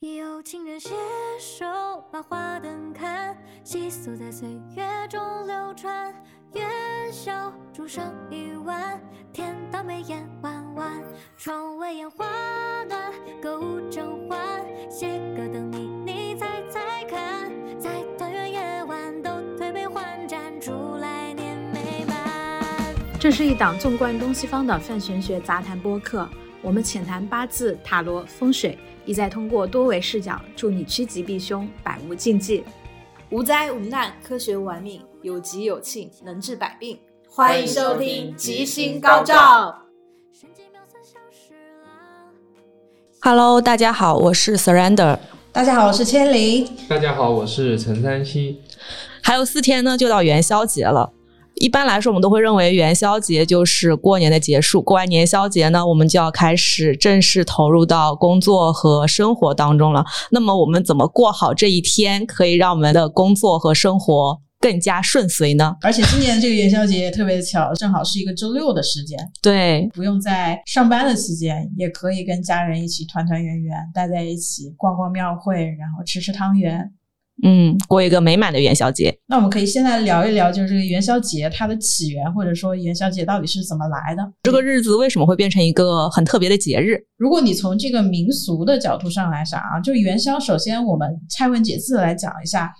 有情人携手把花灯看，细诉在岁月中流传。元宵烛上一碗，天道眉眼弯弯，窗外烟花暖，歌舞正欢。写歌等你，你猜猜看，在团圆夜晚都推杯换盏，祝来年美满。这是一档纵观东西方的泛玄学杂谈播客，我们浅谈八字、塔罗、风水，意在通过多维视角，助你趋吉避凶，百无禁忌。无灾无难，科学玩命，有吉有庆，能治百病。欢迎收听吉星高照。神机妙算小侍郎。Hello，大家好，我是 Surrender。大家好，我是千灵。大家好，我是陈三七。还有四天呢，就到元宵节了。一般来说，我们都会认为元宵节就是过年的结束。过完年宵节呢，我们就要开始正式投入到工作和生活当中了。那么，我们怎么过好这一天，可以让我们的工作和生活更加顺遂呢？而且今年这个元宵节也特别巧，正好是一个周六的时间，对，不用在上班的期间，也可以跟家人一起团团圆圆，待在一起，逛逛庙会，然后吃吃汤圆。嗯，过一个美满的元宵节。那我们可以先来聊一聊，就是这个元宵节它的起源，或者说元宵节到底是怎么来的。这个日子为什么会变成一个很特别的节日？如果你从这个民俗的角度上来想啊，就元宵，首先我们拆文解字来讲一下，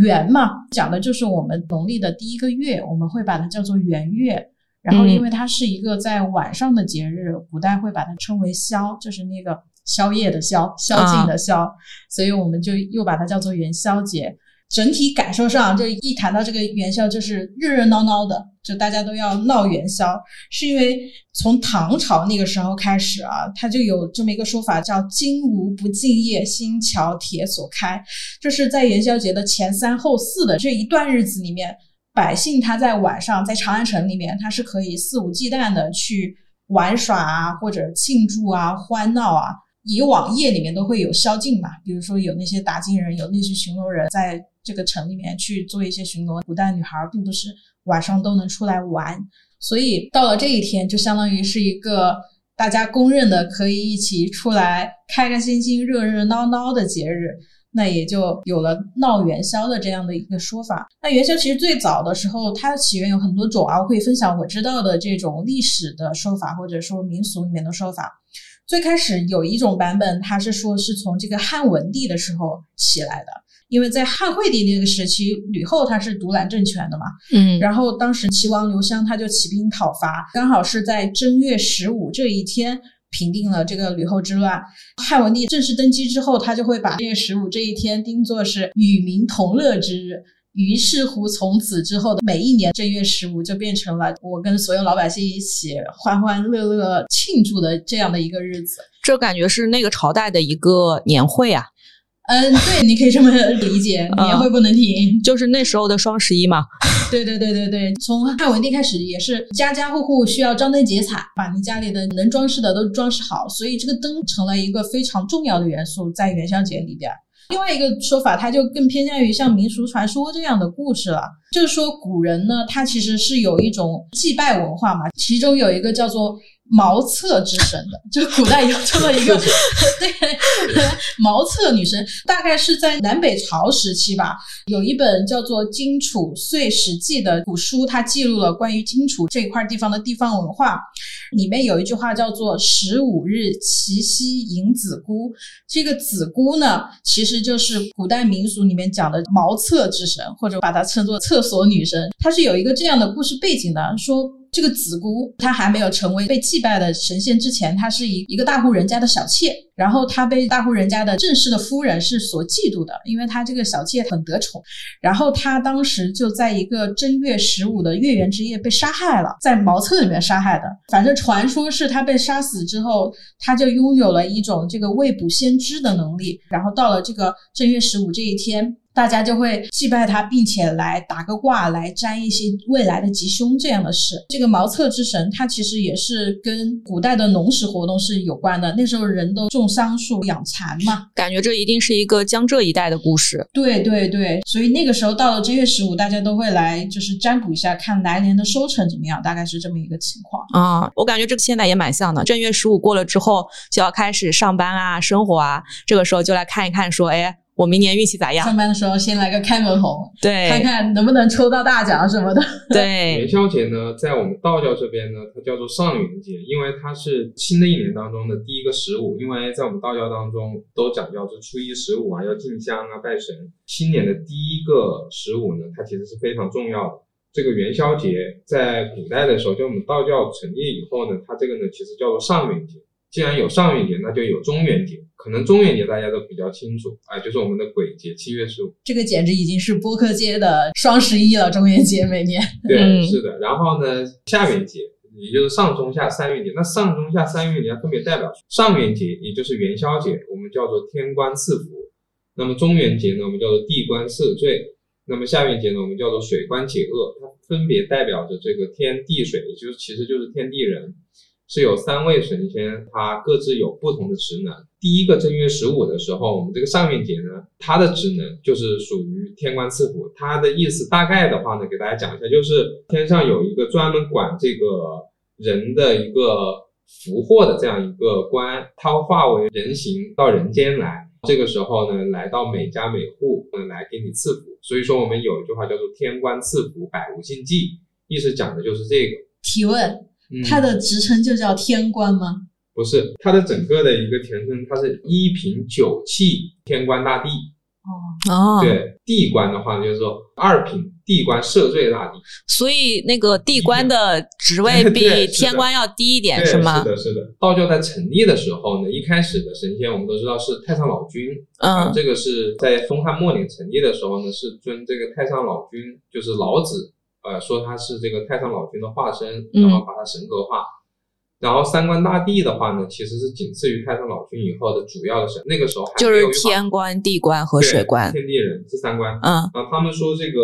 元嘛，讲的就是我们农历的第一个月，我们会把它叫做元月。然后，因为它是一个在晚上的节日，古代会把它称为宵，就是那个宵夜的宵，宵禁的宵，所以我们就又把它叫做元宵节。整体感受上，就一谈到这个元宵，就是热热闹闹的，就大家都要闹元宵，是因为从唐朝那个时候开始啊，它就有这么一个说法，叫“金无不敬业，新桥铁锁开”，就是在元宵节的前三后四的这一段日子里面，百姓他在晚上在长安城里面，他是可以肆无忌惮的去玩耍啊，或者庆祝啊、欢闹啊。以往夜里面都会有宵禁嘛，比如说有那些打更人，有那些巡逻人在这个城里面去做一些巡逻。古代女孩并不是晚上都能出来玩，所以到了这一天，就相当于是一个大家公认的可以一起出来开开心心、热热闹闹的节日。那也就有了闹元宵的这样的一个说法。那元宵其实最早的时候，它的起源有很多种啊，我可以分享我知道的这种历史的说法，或者说民俗里面的说法。最开始有一种版本，它是说是从这个汉文帝的时候起来的，因为在汉惠帝那个时期，吕后她是独揽政权的嘛，嗯然后当时齐王刘襄他就起兵讨伐，刚好是在正月十五这一天平定了这个吕后之乱。汉文帝正式登基之后，他就会把正月十五这一天定作是与民同乐之日。于是乎，从此之后的每一年正月十五就变成了我跟所有老百姓一起欢欢乐乐庆祝的这样的一个日子。这感觉是那个朝代的一个年会啊，嗯，对，你可以这么理解，年会不能停。就是那时候的双十一嘛。对对对对对，从汉文帝开始也是家家户户需要张灯结彩，把你家里的能装饰的都装饰好，所以这个灯成了一个非常重要的元素在元宵节里边。另外一个说法，它就更偏向于像民俗传说这样的故事了，就是说古人呢，他其实是有一种祭拜文化嘛，其中有一个叫做茅厕之神的，就古代有这么一个 对茅厕女神，大概是在南北朝时期吧，有一本叫做《荆楚岁史记》的古书，它记录了关于荆楚这一块地方的地方文化。里面有一句话叫做“十五日齐夕迎子姑”，这个子姑呢，其实就是古代民俗里面讲的茅厕之神，或者把它称作厕所女神。它是有一个这样的故事背景的，说。这个子姑她还没有成为被祭拜的神仙之前，她是一一个大户人家的小妾，然后她被大户人家的正式的夫人是所嫉妒的，因为她这个小妾很得宠。然后她当时就在一个正月十五的月圆之夜被杀害了，在茅厕里面杀害的。反正传说是她被杀死之后，她就拥有了一种这个未卜先知的能力。然后到了这个正月十五这一天。大家就会祭拜他，并且来打个卦，来占一些未来的吉凶这样的事。这个茅厕之神，它其实也是跟古代的农时活动是有关的。那时候人都种桑树、养蚕嘛，感觉这一定是一个江浙一带的故事。对对对，所以那个时候到了正月十五，大家都会来就是占卜一下，看来年的收成怎么样，大概是这么一个情况啊。我感觉这个现在也蛮像的，正月十五过了之后就要开始上班啊、生活啊，这个时候就来看一看，说哎。我明年运气咋样？上班的时候先来个开门红，对，看看能不能抽到大奖什么的。对，元宵节呢，在我们道教这边呢，它叫做上元节，因为它是新的一年当中的第一个十五。因为在我们道教当中都讲究是初一十五啊，要进香啊，拜神。新年的第一个十五呢，它其实是非常重要的。这个元宵节在古代的时候，就我们道教成立以后呢，它这个呢其实叫做上元节。既然有上元节，那就有中元节。可能中元节大家都比较清楚，哎，就是我们的鬼节，七月十五。这个简直已经是播客界的双十一了，中元节每年。对，是的。然后呢，下元节，也就是上中下三元节。那上中下三元节分别代表上元节，也就是元宵节，我们叫做天官赐福；那么中元节呢，我们叫做地官赦罪；那么下元节呢，我们叫做水官解厄。它分别代表着这个天地水，也就是其实就是天地人。是有三位神仙，他各自有不同的职能。第一个正月十五的时候，我们这个上元节呢，它的职能就是属于天官赐福。它的意思大概的话呢，给大家讲一下，就是天上有一个专门管这个人的一个福祸的这样一个官，他化为人形到人间来。这个时候呢，来到每家每户，嗯，来给你赐福。所以说，我们有一句话叫做“天官赐福，百无禁忌”，意思讲的就是这个。提问。他的职称就叫天官吗？不是，他的整个的一个全称，他是一品九气天官大帝。哦哦，对，地官的话就是说二品地官赦罪大帝。所以那个地官的职位 比天官要低一点，是吗？是的，是的。道教在成立的时候呢，一开始的神仙我们都知道是太上老君。嗯，这个是在东汉末年成立的时候呢，是尊这个太上老君，就是老子。呃，说他是这个太上老君的化身，然后把他神格化。然后三官大帝的话呢，其实是仅次于太上老君以后的主要的神。那个时候还就是天官、地官和水官，天地人这三官。嗯，啊，他们说这个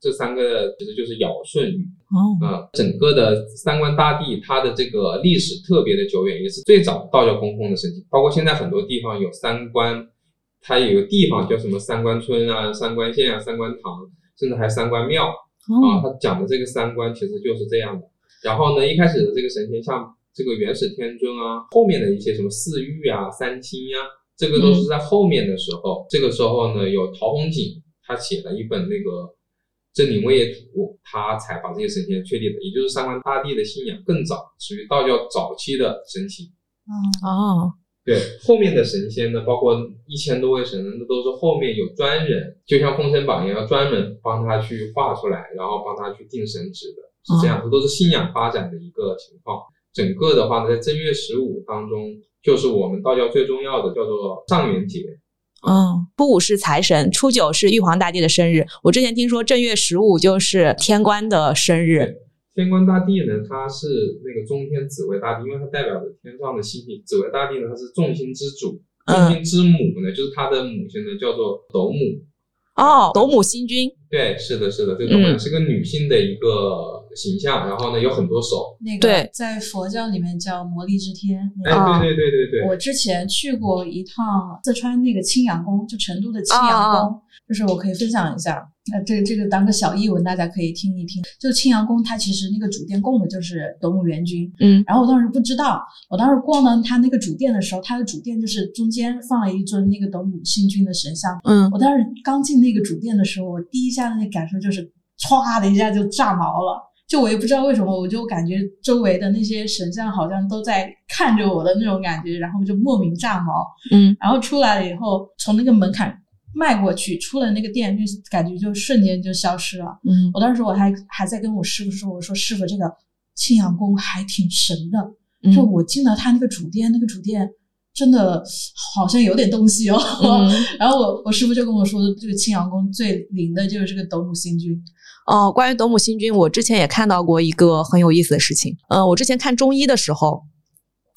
这三个其实就是尧舜禹。哦，啊，整个的三官大帝，它的这个历史特别的久远，也是最早道教供奉的神祇。包括现在很多地方有三官，它有个地方叫什么三官村啊、三官县啊、三官堂，甚至还三官庙。啊，他讲的这个三观其实就是这样的。然后呢，一开始的这个神仙，像这个元始天尊啊，后面的一些什么四御啊、三清呀，这个都是在后面的时候。这个时候呢，有陶弘景，他写了一本那个《真灵位业图》，他才把这些神仙确立的。也就是三官大帝的信仰更早，属于道教早期的神奇。嗯哦。对后面的神仙呢，包括一千多位神，那都是后面有专人，就像《封神榜》一样，专门帮他去画出来，然后帮他去定神职的，是这样，这都是信仰发展的一个情况。整个的话呢，在正月十五当中，就是我们道教最重要的，叫做上元节。嗯，初五是财神，初九是玉皇大帝的生日。我之前听说正月十五就是天官的生日。天官大帝呢，他是那个中天紫微大帝，因为他代表着天上的星星。紫微大帝呢，他是众星之主，众星之母呢，就是他的母亲呢，叫做斗母。哦，斗母星君。对，是的，是的，这个斗母是个女性的一个形象，然后呢，有很多手。那个在佛教里面叫魔力之天。哎，对对对对对。我之前去过一趟四川那个青羊宫，就成都的青羊宫，就是我可以分享一下。呃，这这个当个小译文，大家可以听一听。就青阳宫，它其实那个主殿供的就是斗母元君。嗯，然后我当时不知道，我当时逛到它那个主殿的时候，它的主殿就是中间放了一尊那个斗母星君的神像。嗯，我当时刚进那个主殿的时候，我第一下的那感受就是歘的一下就炸毛了。就我也不知道为什么，我就感觉周围的那些神像好像都在看着我的那种感觉，然后就莫名炸毛。嗯，然后出来了以后，从那个门槛。迈过去，出了那个店，就感觉就瞬间就消失了。嗯，我当时我还还在跟我师傅说，我说师傅，这个庆阳宫还挺神的。就我进了他那个主店，那个主店真的好像有点东西哦。然后我我师傅就跟我说，这个青阳宫最灵的就是这个斗姆星君。哦，关于斗姆星君，我之前也看到过一个很有意思的事情。嗯，我之前看中医的时候。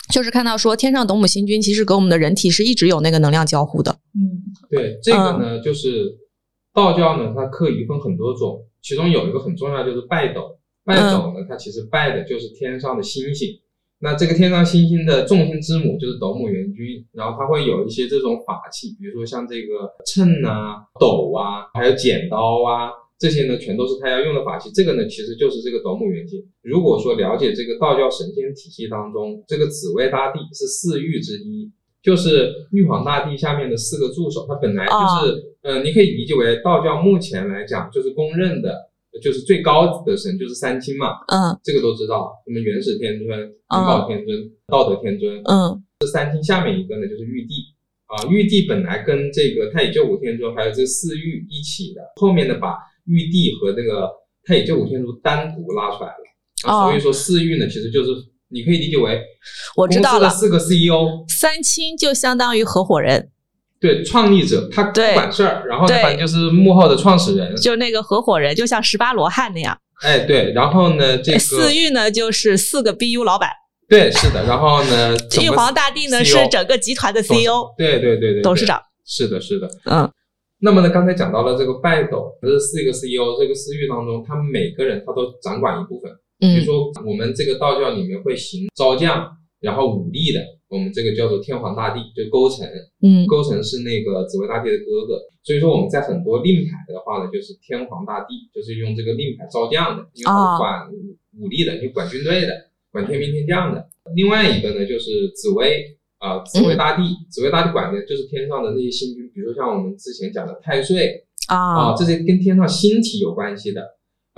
就是看到说天上斗母星君其实跟我们的人体是一直有那个能量交互的。嗯，对，这个呢就是道教呢，它课仪分很多种，其中有一个很重要就是拜斗。拜斗呢，它其实拜的就是天上的星星。那这个天上星星的众星之母就是斗母元君，然后它会有一些这种法器，比如说像这个秤啊、斗啊，还有剪刀啊，这些呢全都是他要用的法器。这个呢其实就是这个斗母元镜。如果说了解这个道教神仙体系当中，这个紫薇大帝是四御之一。就是玉皇大帝下面的四个助手，他本来就是，呃，你可以理解为道教目前来讲就是公认的，就是最高的神就是三清嘛，嗯，这个都知道，什么元始天尊、灵宝天尊、道德天尊，嗯，这三清下面一个呢就是玉帝，啊，玉帝本来跟这个太乙救苦天尊还有这四御一起的，后面的把玉帝和那个太乙救苦天尊单独拉出来了，啊，所以说四御呢其实就是。你可以理解为，我知道了，四个 CEO，三清就相当于合伙人，对，创立者他管事儿，然后反正就是幕后的创始人，就那个合伙人，就像十八罗汉那样。哎，对，然后呢，这个四御呢就是四个 BU 老板，对，是的，然后呢，玉皇大帝呢是整个集团的 CEO，对对对对，董事长，是的，是的，嗯。那么呢，刚才讲到了这个拜斗，这四个 CEO，这个私域当中，他们每个人他都掌管一部分。比如说，我们这个道教里面会行招将，然后武力的，我们这个叫做天皇大帝，就勾陈。嗯，勾陈是那个紫薇大帝的哥哥，所以说我们在很多令牌的话呢，就是天皇大帝，就是用这个令牌招将的，因为管武力的，就管军队的，管天兵天将的。另外一个呢，就是紫薇啊，紫薇大帝，紫薇大帝管的就是天上的那些星君，比如说像我们之前讲的太岁啊，这些跟天上星体有关系的。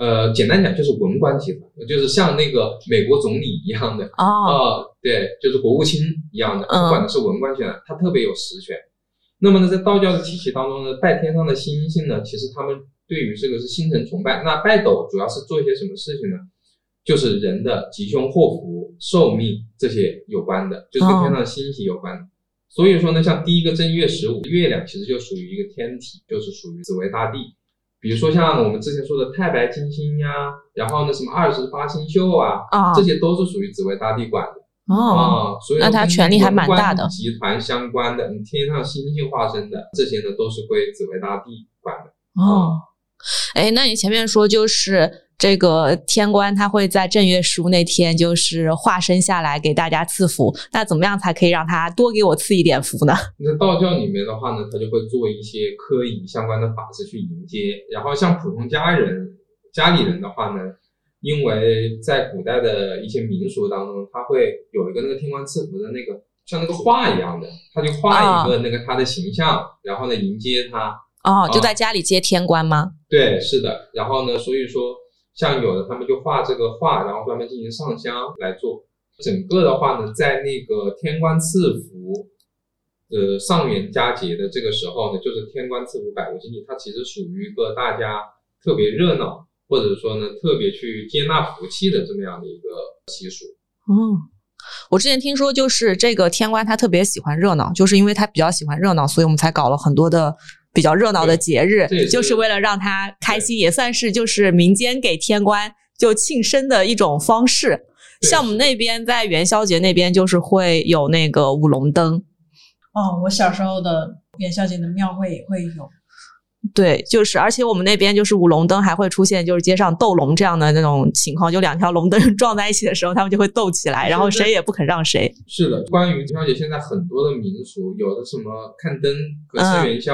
呃，简单讲就是文官集团，就是像那个美国总理一样的哦，对，就是国务卿一样的，他管的是文官集团，他特别有实权。那么呢，在道教的体系当中呢，拜天上的星星呢，其实他们对于这个是星辰崇拜。那拜斗主要是做一些什么事情呢？就是人的吉凶祸福、寿命这些有关的，就是跟天上的星星有关的。所以说呢，像第一个正月十五，月亮其实就属于一个天体，就是属于紫薇大帝。比如说像我们之前说的太白金星呀，然后呢什么二十八星宿啊，这些都是属于紫薇大帝管的哦。所以那他权力还蛮大的。集团相关的，天上星星化身的这些呢，都是归紫薇大帝管的哦。哎，那你前面说就是。这个天官他会在正月十五那天，就是化身下来给大家赐福。那怎么样才可以让他多给我赐一点福呢？那道教里面的话呢，他就会做一些科仪相关的法事去迎接。然后像普通家人、家里人的话呢，因为在古代的一些民俗当中，他会有一个那个天官赐福的那个像那个画一样的，他就画一个那个他的形象，然后呢迎接他。哦，就在家里接天官吗？对，是的。然后呢，所以说。像有的他们就画这个画，然后专门进行上香来做。整个的话呢，在那个天官赐福，呃上元佳节的这个时候呢，就是天官赐福百无禁忌，它其实属于一个大家特别热闹，或者说呢特别去接纳福气的这么样的一个习俗。哦，我之前听说就是这个天官他特别喜欢热闹，就是因为他比较喜欢热闹，所以我们才搞了很多的。比较热闹的节日，就是为了让他开心，也算是就是民间给天官就庆生的一种方式。像我们那边在元宵节那边，就是会有那个舞龙灯。哦，我小时候的元宵节的庙会也会有。对，就是而且我们那边就是舞龙灯还会出现，就是街上斗龙这样的那种情况，就两条龙灯 撞在一起的时候，他们就会斗起来，然后谁也不肯让谁。是的，关于元宵节，现在很多的民俗，有的什么看灯、隔吃元宵。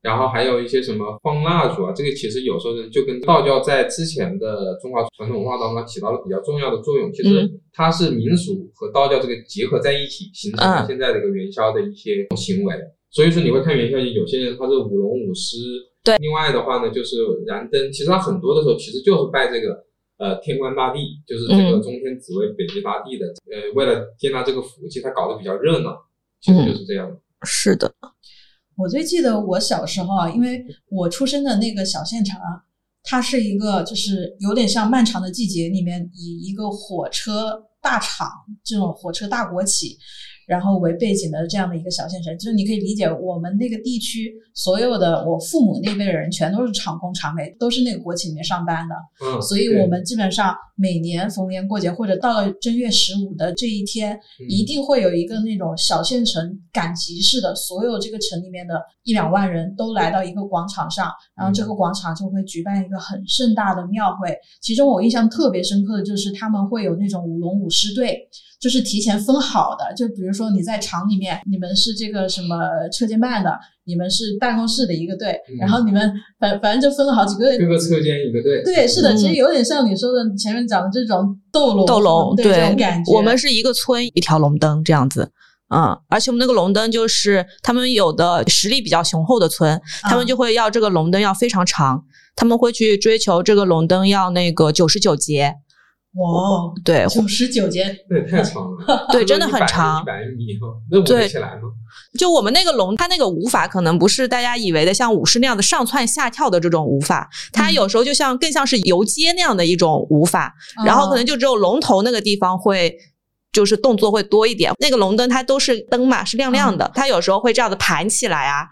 然后还有一些什么放蜡烛啊，这个其实有时候就跟道教在之前的中华传统文化当中起到了比较重要的作用。其实它是民俗和道教这个结合在一起，形成了现在这个元宵的一些行为。所以说你会看元宵节，有些人他是舞龙舞狮，对。另外的话呢，就是燃灯。其实他很多的时候其实就是拜这个呃天官大帝，就是这个中天紫薇北极大帝的。呃，为了接纳这个福气，他搞得比较热闹，其实就是这样的。是的。我最记得我小时候啊，因为我出生的那个小县城啊，它是一个就是有点像《漫长的季节》里面以一个火车大厂这种火车大国企，然后为背景的这样的一个小县城，就是你可以理解我们那个地区所有的我父母那辈的人全都是厂工厂美，都是那个国企里面上班的，嗯，所以我们基本上每年逢年过节或者到了正月十五的这一天，一定会有一个那种小县城赶集似的，所有这个城里面的一两万人都来到一个广场上，然后这个广场就会举办一个很盛大的庙会。其中我印象特别深刻的就是他们会有那种舞龙舞狮队。就是提前分好的，就比如说你在厂里面，你们是这个什么车间办的，你们是办公室的一个队，然后你们反反正就分了好几个，各个车间一个队。对，是的，其实有点像你说的前面讲的这种斗龙，斗龙对这种感觉。我们是一个村一条龙灯这样子，嗯，而且我们那个龙灯就是他们有的实力比较雄厚的村，他们就会要这个龙灯要非常长，他们会去追求这个龙灯要那个九十九节。哇，对，九十九节，那也太长了，对，真的很长，一百米，那起来吗？就我们那个龙，它那个舞法可能不是大家以为的像舞狮那样的上蹿下跳的这种舞法，它有时候就像更像是游街那样的一种舞法，然后可能就只有龙头那个地方会就是动作会多一点。那个龙灯它都是灯嘛，是亮亮的，它有时候会这样子盘起来啊。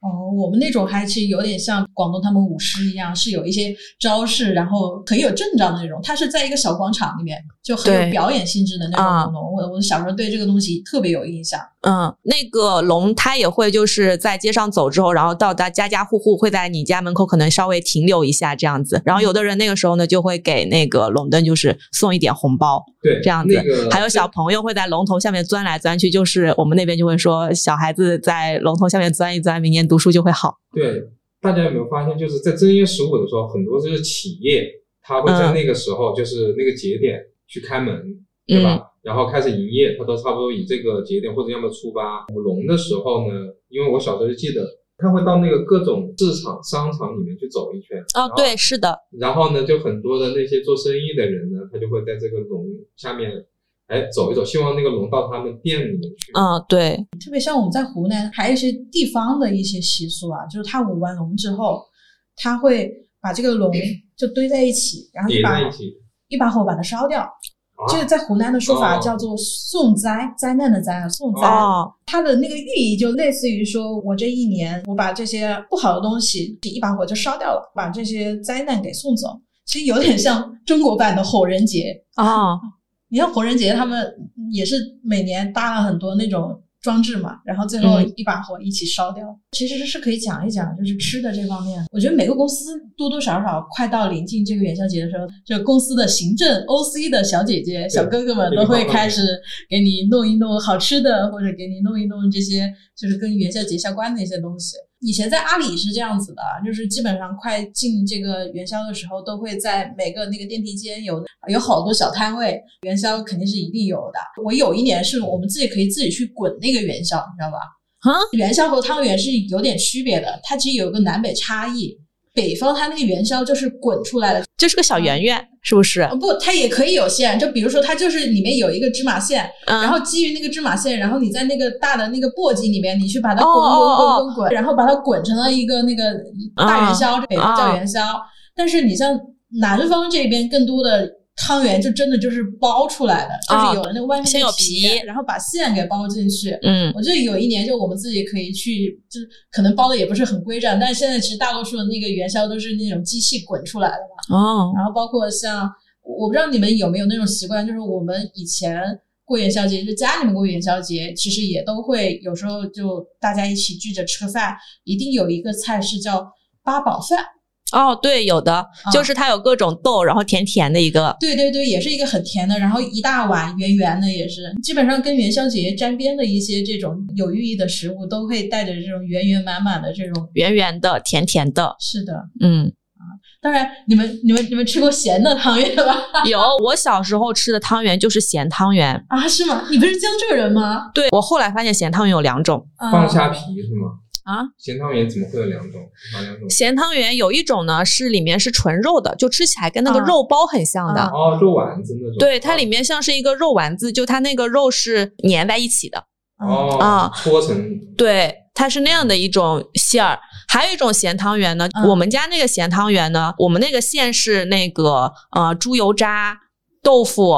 哦，我们那种还其实有点像广东他们舞狮一样，是有一些招式，然后很有阵仗的那种。它是在一个小广场里面，就很有表演性质的那种舞龙。我我小时候对这个东西特别有印象。嗯，那个龙它也会就是在街上走之后，然后到达家家户户会在你家门口可能稍微停留一下这样子。然后有的人那个时候呢就会给那个龙灯就是送一点红包，对，这样子。还有小朋友会在龙头下面钻来钻去，就是我们那边就会说小孩子在龙头下面钻一钻，明年。读书就会好。对，大家有没有发现，就是在正月十五的时候，很多就是企业，它会在那个时候，就是那个节点去开门，对吧？然后开始营业，它都差不多以这个节点或者要么初八舞龙的时候呢，因为我小时候就记得，他会到那个各种市场、商场里面去走一圈。哦，对，是的。然后呢，就很多的那些做生意的人呢，他就会在这个龙下面。哎，走一走，希望那个龙到他们店里面去。嗯，对，特别像我们在湖南，还有一些地方的一些习俗啊，就是他舞完龙之后，他会把这个龙就堆在一起，然后一把一把火把它烧掉。这个在湖南的说法叫做送灾，灾难的灾啊，送灾。它的那个寓意就类似于说，我这一年我把这些不好的东西一把火就烧掉了，把这些灾难给送走。其实有点像中国版的火人节啊。你像火人节，他们也是每年搭了很多那种装置嘛，然后最后一把火一起烧掉。其实是可以讲一讲，就是吃的这方面。我觉得每个公司多多少少快到临近这个元宵节的时候，就公司的行政 OC 的小姐姐、小哥哥们都会开始给你弄一弄好吃的，或者给你弄一弄这些就是跟元宵节相关的一些东西。以前在阿里是这样子的，就是基本上快进这个元宵的时候，都会在每个那个电梯间有有好多小摊位，元宵肯定是一定有的。我有一年是我们自己可以自己去滚那个元宵，你知道吧？啊，元宵和汤圆是有点区别的，它其实有个南北差异。北方它那个元宵就是滚出来的，就是个小圆圆，是不是？不，它也可以有馅，就比如说它就是里面有一个芝麻馅，然后基于那个芝麻馅，然后你在那个大的那个簸箕里面，你去把它滚滚滚滚滚，然后把它滚成了一个那个大元宵，北方叫元宵。但是你像南方这边更多的。汤圆就真的就是包出来的，就是有了那个外面先有皮，然后把馅给包进去。嗯，我记得有一年就我们自己可以去，就可能包的也不是很规整，但是现在其实大多数的那个元宵都是那种机器滚出来的嘛。哦，然后包括像我不知道你们有没有那种习惯，就是我们以前过元宵节，就家里面过元宵节，其实也都会有时候就大家一起聚着吃个饭，一定有一个菜是叫八宝饭。哦，对，有的就是它有各种豆，然后甜甜的一个。对对对，也是一个很甜的，然后一大碗圆圆的，也是基本上跟元宵节沾边的一些这种有寓意的食物，都会带着这种圆圆满满的这种圆圆的、甜甜的。是的，嗯啊，当然你们你们你们吃过咸的汤圆吧？有，我小时候吃的汤圆就是咸汤圆啊？是吗？你不是江浙人吗？对，我后来发现咸汤圆有两种，放虾皮是吗？啊，咸汤圆怎么会有两种？哪两种？咸汤圆有一种呢，是里面是纯肉的，就吃起来跟那个肉包很像的。哦，肉丸子那种。对，它里面像是一个肉丸子，就它那个肉是粘在一起的。哦。啊，搓成。对，它是那样的一种馅儿。还有一种咸汤圆呢，我们家那个咸汤圆呢，我们那个馅是那个呃猪油渣、豆腐，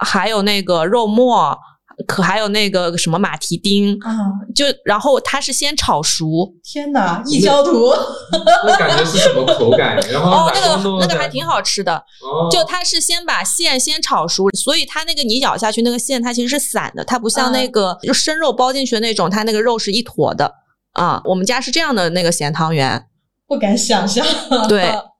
还有那个肉末。可还有那个什么马蹄丁啊，就然后它是先炒熟。天哪，异教徒！我感觉是什么口感？然后哦，那个个那个还挺好吃的，哦，就它是先把馅先炒熟，所以它那个你咬下去那个馅它其实是散的，它不像那个就生肉包进去的那种，它那个肉是一坨的啊。我们家是这样的那个咸汤圆，不敢想象。对。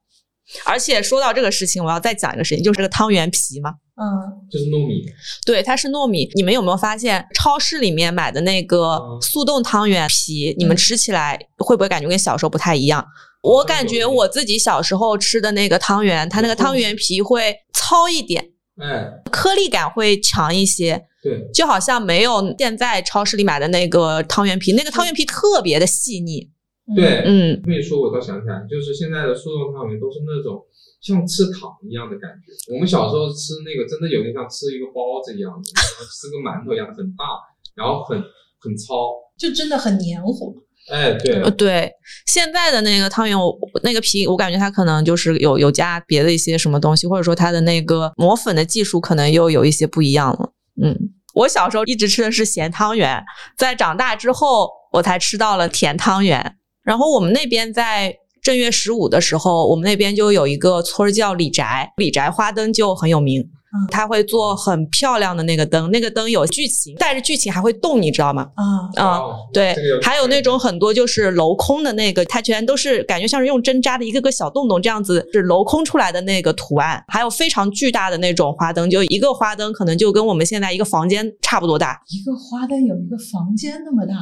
而且说到这个事情，我要再讲一个事情，就是这个汤圆皮嘛。嗯，就是糯米。对，它是糯米。你们有没有发现，超市里面买的那个速冻汤圆皮，你们吃起来会不会感觉跟小时候不太一样？我感觉我自己小时候吃的那个汤圆，它那个汤圆皮会糙一点，哎，颗粒感会强一些。对，就好像没有现在超市里买的那个汤圆皮，那个汤圆皮特别的细腻。对，嗯，这么一说，我倒想起来，就是现在的速冻汤圆都是那种像吃糖一样的感觉。我们小时候吃那个，真的有点像吃一个包子一样的，吃个馒头一样，很大，然后很很糙，就真的很黏糊。哎，对，呃，对，现在的那个汤圆，我那个皮，我感觉它可能就是有有加别的一些什么东西，或者说它的那个磨粉的技术可能又有一些不一样了。嗯，我小时候一直吃的是咸汤圆，在长大之后我才吃到了甜汤圆。然后我们那边在正月十五的时候，我们那边就有一个村儿叫李宅，李宅花灯就很有名。嗯，他会做很漂亮的那个灯，那个灯有剧情，带着剧情还会动，你知道吗？啊啊，对，还有那种很多就是镂空的那个，它全都是感觉像是用针扎的一个个小洞洞这样子，是镂空出来的那个图案。还有非常巨大的那种花灯，就一个花灯可能就跟我们现在一个房间差不多大。一个花灯有一个房间那么大，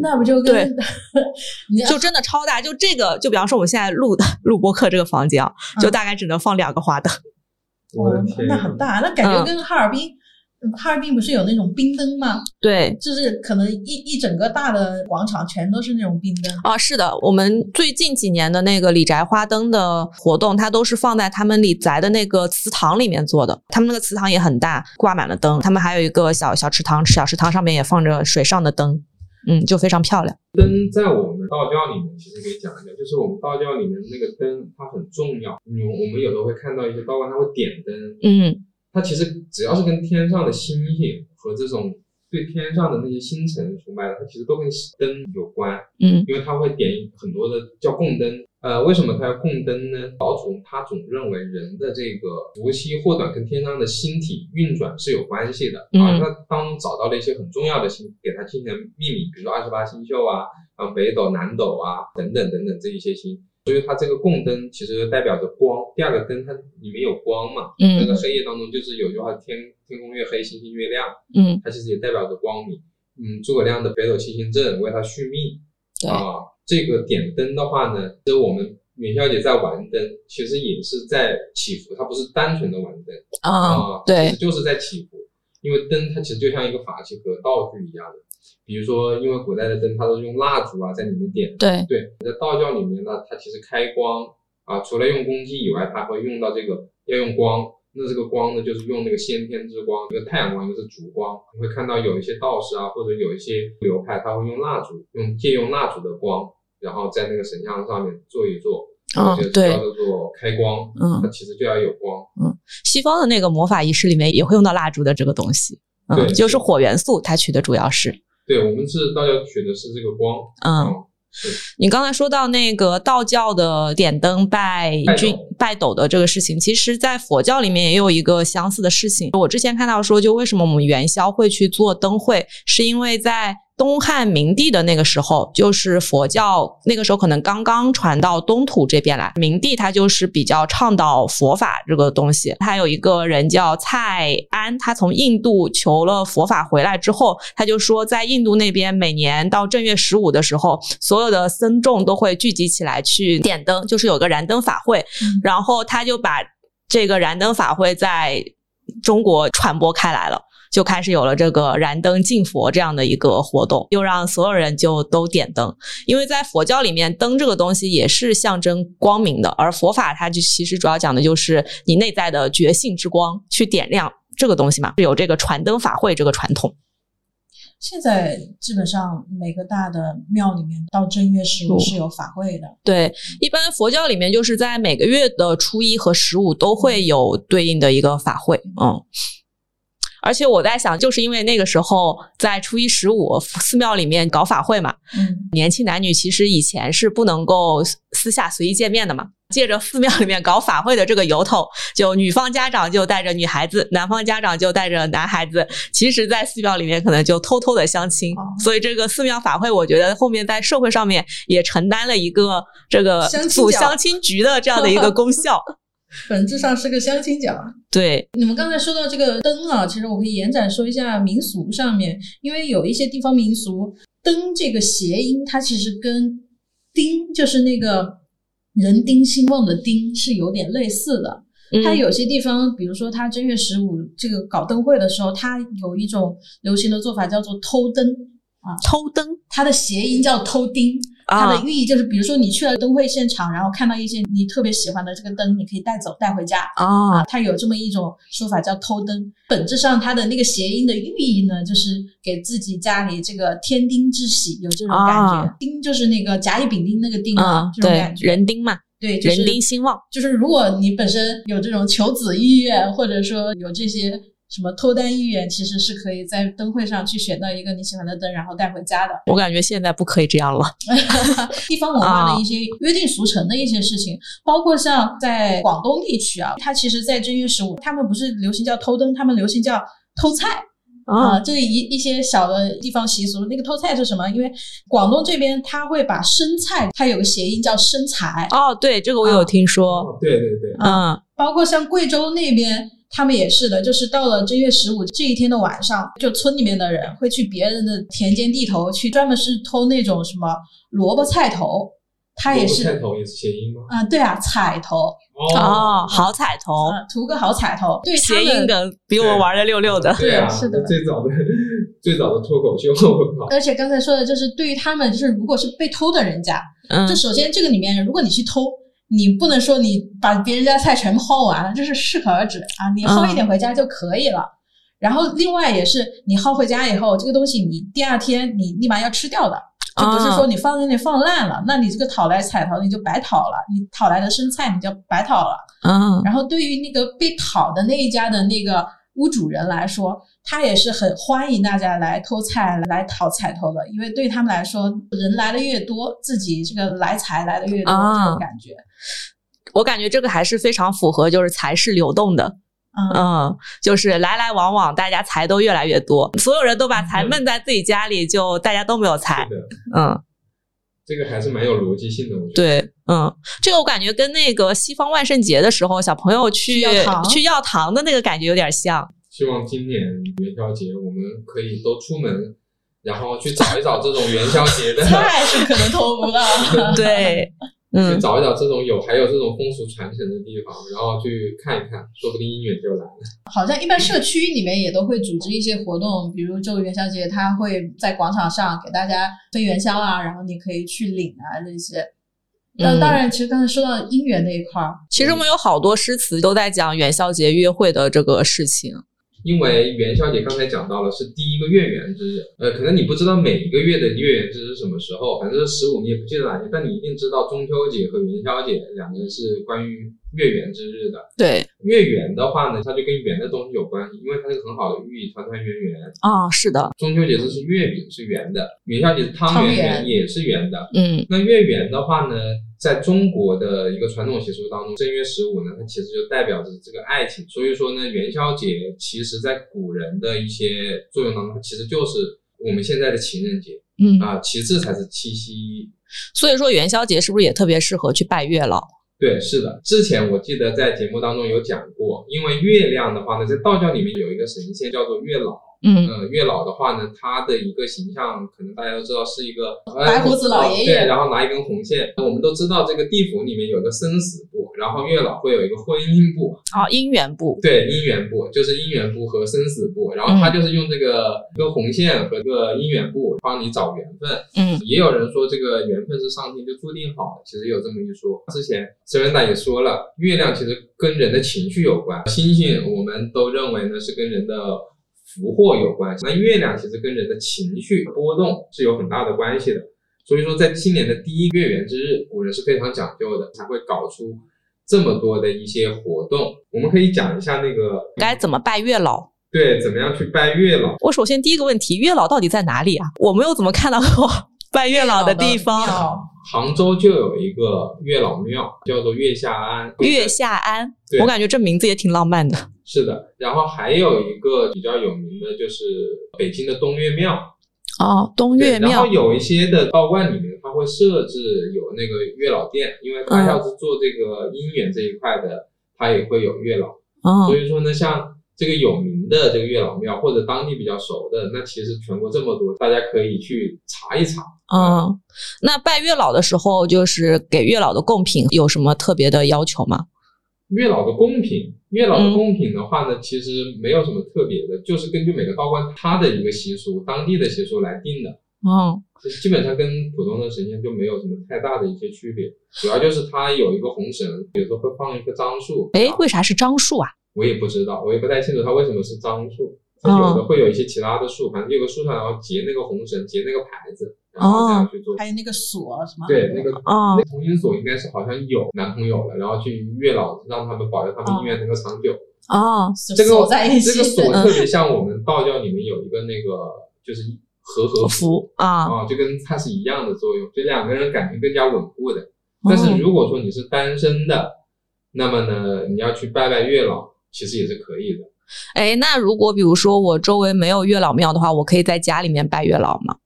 那不就跟 就真的超大？就这个，就比方说我们现在录录播课这个房间啊，就大概只能放两个花灯。哦，那很大，那感觉跟哈尔滨，哈尔滨不是有那种冰灯吗？对，就是可能一一整个大的广场全都是那种冰灯啊。是的，我们最近几年的那个李宅花灯的活动，它都是放在他们李宅的那个祠堂里面做的。他们那个祠堂也很大，挂满了灯。他们还有一个小小池塘，小池塘上面也放着水上的灯，嗯，就非常漂亮。灯在我们道教里面，其实可以讲一下，就是我们道教里面那个灯，它很重要。嗯，我们有时候会看到一些道观，它会点灯。嗯，它其实只要是跟天上的星星和这种对天上的那些星辰崇拜的，它其实都跟灯有关。嗯，因为它会点很多的叫供灯。呃，为什么他要供灯呢？老祖他总认为人的这个福期或短跟天上的星体运转是有关系的啊。他当中找到了一些很重要的星，给它进行命名，比如说二十八星宿啊，啊北斗、南斗啊等等等等这一些星。所以它这个供灯其实代表着光。第二个灯它里面有光嘛，嗯，那个黑夜当中就是有句话，天天空越黑，星星越亮，嗯，它其实也代表着光明。嗯，诸葛亮的北斗七星阵为他续命啊。这个点灯的话呢，其实我们元宵节在玩灯，其实也是在祈福，它不是单纯的玩灯啊，对，就是在祈福。因为灯它其实就像一个法器和道具一样的，比如说，因为古代的灯它都是用蜡烛啊在里面点，对对，在道教里面呢，它其实开光啊，除了用公鸡以外，它会用到这个要用光。那这个光呢，就是用那个先天之光，一个太阳光，一个是烛光。你会看到有一些道士啊，或者有一些流派，他会用蜡烛，用借用蜡烛的光。然后在那个神像上面做一做，啊，对，叫做开光，嗯，它其实就要有光，嗯，西方的那个魔法仪式里面也会用到蜡烛的这个东西，嗯，就是火元素，它取的主要是，对我们是道教取的是这个光，嗯，你刚才说到那个道教的点灯拜君拜斗的这个事情，其实，在佛教里面也有一个相似的事情。我之前看到说，就为什么我们元宵会去做灯会，是因为在。东汉明帝的那个时候，就是佛教那个时候可能刚刚传到东土这边来。明帝他就是比较倡导佛法这个东西。他有一个人叫蔡安，他从印度求了佛法回来之后，他就说在印度那边每年到正月十五的时候，所有的僧众都会聚集起来去点灯，就是有个燃灯法会。然后他就把这个燃灯法会在中国传播开来了。就开始有了这个燃灯敬佛这样的一个活动，又让所有人就都点灯。因为在佛教里面，灯这个东西也是象征光明的，而佛法它就其实主要讲的就是你内在的觉性之光去点亮这个东西嘛，是有这个传灯法会这个传统。现在基本上每个大的庙里面到正月十五是有法会的。对，一般佛教里面就是在每个月的初一和十五都会有对应的一个法会，嗯。而且我在想，就是因为那个时候在初一十五寺庙里面搞法会嘛，嗯，年轻男女其实以前是不能够私下随意见面的嘛。借着寺庙里面搞法会的这个由头，就女方家长就带着女孩子，男方家长就带着男孩子，其实，在寺庙里面可能就偷偷的相亲。所以这个寺庙法会，我觉得后面在社会上面也承担了一个这个组相亲局的这样的一个 功效。本质上是个相亲角。对，你们刚才说到这个灯啊，其实我可以延展说一下民俗上面，因为有一些地方民俗灯这个谐音，它其实跟丁就是那个。人丁兴旺的丁是有点类似的，它有些地方，比如说它正月十五这个搞灯会的时候，它有一种流行的做法叫做偷灯啊，偷灯，它的谐音叫偷丁。它的寓意就是，比如说你去了灯会现场，然后看到一些你特别喜欢的这个灯，你可以带走带回家啊。它有这么一种说法叫偷灯，本质上它的那个谐音的寓意呢，就是给自己家里这个添丁之喜，有这种感觉。丁就是那个甲乙丙丁那个丁啊，这种感觉。人丁嘛，对，人丁兴旺。就是如果你本身有这种求子意愿，或者说有这些。什么脱单意愿，其实是可以在灯会上去选到一个你喜欢的灯，然后带回家的。我感觉现在不可以这样了。地方文化的一些约定俗成的一些事情，包括像在广东地区啊，它其实，在正月十五，他们不是流行叫偷灯，他们流行叫偷菜啊。这一一些小的地方习俗，那个偷菜是什么？因为广东这边他会把生菜，它有个谐音叫生财。哦，对，这个我有听说。对对对，嗯，包括像贵州那边。他们也是的，就是到了正月十五这一天的晚上，就村里面的人会去别人的田间地头去，专门是偷那种什么萝卜菜头。他也是菜头也是谐音吗？啊，对啊，彩头哦，好彩头，图个好彩头，对，谐音梗比我们玩的溜溜的。对啊，是的，最早的 最早的脱口秀。而且刚才说的就是对于他们，就是如果是被偷的人家，就首先这个里面，如果你去偷。你不能说你把别人家菜全部薅完了，这是适可而止啊！你薅一点回家就可以了。然后另外也是，你薅回家以后，这个东西你第二天你立马要吃掉的，就不是说你放在那里放烂了，那你这个讨来彩头你就白讨了，你讨来的生菜你就白讨了。嗯。然后对于那个被讨的那一家的那个屋主人来说，他也是很欢迎大家来偷菜来讨彩头的，因为对他们来说，人来的越多，自己这个来财来的越多，这种感觉。我感觉这个还是非常符合，就是财是流动的，嗯，就是来来往往，大家财都越来越多。所有人都把财闷在自己家里，就大家都没有财。嗯，这个还是蛮有逻辑性的。对，嗯，这个我感觉跟那个西方万圣节的时候，小朋友去去要糖的那个感觉有点像。希望今年元宵节我们可以都出门，然后去找一找这种元宵节的 菜是可能偷不到。对。去找一找这种有还有这种风俗传承的地方，然后去看一看，说不定姻缘就来了。好像一般社区里面也都会组织一些活动，比如就元宵节，他会在广场上给大家分元宵啊，然后你可以去领啊这些。那当然，其实刚才说到姻缘那一块儿，其实我们有好多诗词都在讲元宵节约会的这个事情。因为元宵节刚才讲到了是第一个月圆之日，呃，可能你不知道每一个月的月圆之日是什么时候，反正是十五你也不记得哪天，但你一定知道中秋节和元宵节两个是关于月圆之日的。对，月圆的话呢，它就跟圆的东西有关系，因为它是很好的寓意团团圆圆。啊，是的。中秋节是月饼是圆的，元宵节是汤圆圆也是圆的。嗯，那月圆的话呢？在中国的一个传统习俗当中，正月十五呢，它其实就代表着这个爱情。所以说呢，元宵节其实在古人的一些作用当中，它其实就是我们现在的情人节。嗯啊，其次才是七夕。所以说元宵节是不是也特别适合去拜月老？对，是的。之前我记得在节目当中有讲过，因为月亮的话呢，在道教里面有一个神仙叫做月老。嗯，呃，月老的话呢，他的一个形象可能大家都知道是一个白胡子老爷爷，对，然后拿一根红线。我们都知道这个地府里面有个生死簿，然后月老会有一个婚姻簿，哦，姻缘簿，对，姻缘簿就是姻缘簿和生死簿，然后他就是用这个一根红线和这个姻缘簿帮你找缘分。嗯，也有人说这个缘分是上天就注定好的，其实有这么一说。之前 s e 达也说了，月亮其实跟人的情绪有关，星星我们都认为呢是跟人的。福祸有关系，那月亮其实跟人的情绪波动是有很大的关系的。所以说，在今年的第一月圆之日，古人是非常讲究的，才会搞出这么多的一些活动。我们可以讲一下那个该怎么拜月老。对，怎么样去拜月老？我首先第一个问题，月老到底在哪里啊？我没有怎么看到过 拜月老的地方。杭州就有一个月老庙，叫做月下庵。月下庵，我感觉这名字也挺浪漫的。是的，然后还有一个比较有名的，就是北京的东岳庙。哦，东岳庙。然后有一些的道观里面，它会设置有那个月老殿，因为它要是做这个姻缘这一块的，它也会有月老。哦。所以说呢，像。这个有名的这个月老庙，或者当地比较熟的，那其实全国这么多，大家可以去查一查。嗯，那拜月老的时候，就是给月老的贡品有什么特别的要求吗？月老的贡品，月老的贡品的话呢，其实没有什么特别的，就是根据每个道观它的一个习俗，当地的习俗来定的。嗯，基本上跟普通的神仙就没有什么太大的一些区别，主要就是它有一个红绳，有时候会放一棵樟树。哎，为啥是樟树啊？我也不知道，我也不太清楚它为什么是樟树，它有的会有一些其他的树，反正有个树上然后结那个红绳，结那个牌子，然后这样去做。还有那个锁什么？对，那个那同心锁应该是好像有男朋友了，然后去月老让他们保佑他们姻缘能够长久。哦，这个在一起，这个锁特别像我们道教里面有一个那个就是和合符啊啊，就跟它是一样的作用，就两个人感情更加稳固的。但是如果说你是单身的，那么呢，你要去拜拜月老。其实也是可以的，哎，那如果比如说我周围没有月老庙的话，我可以在家里面拜月老吗？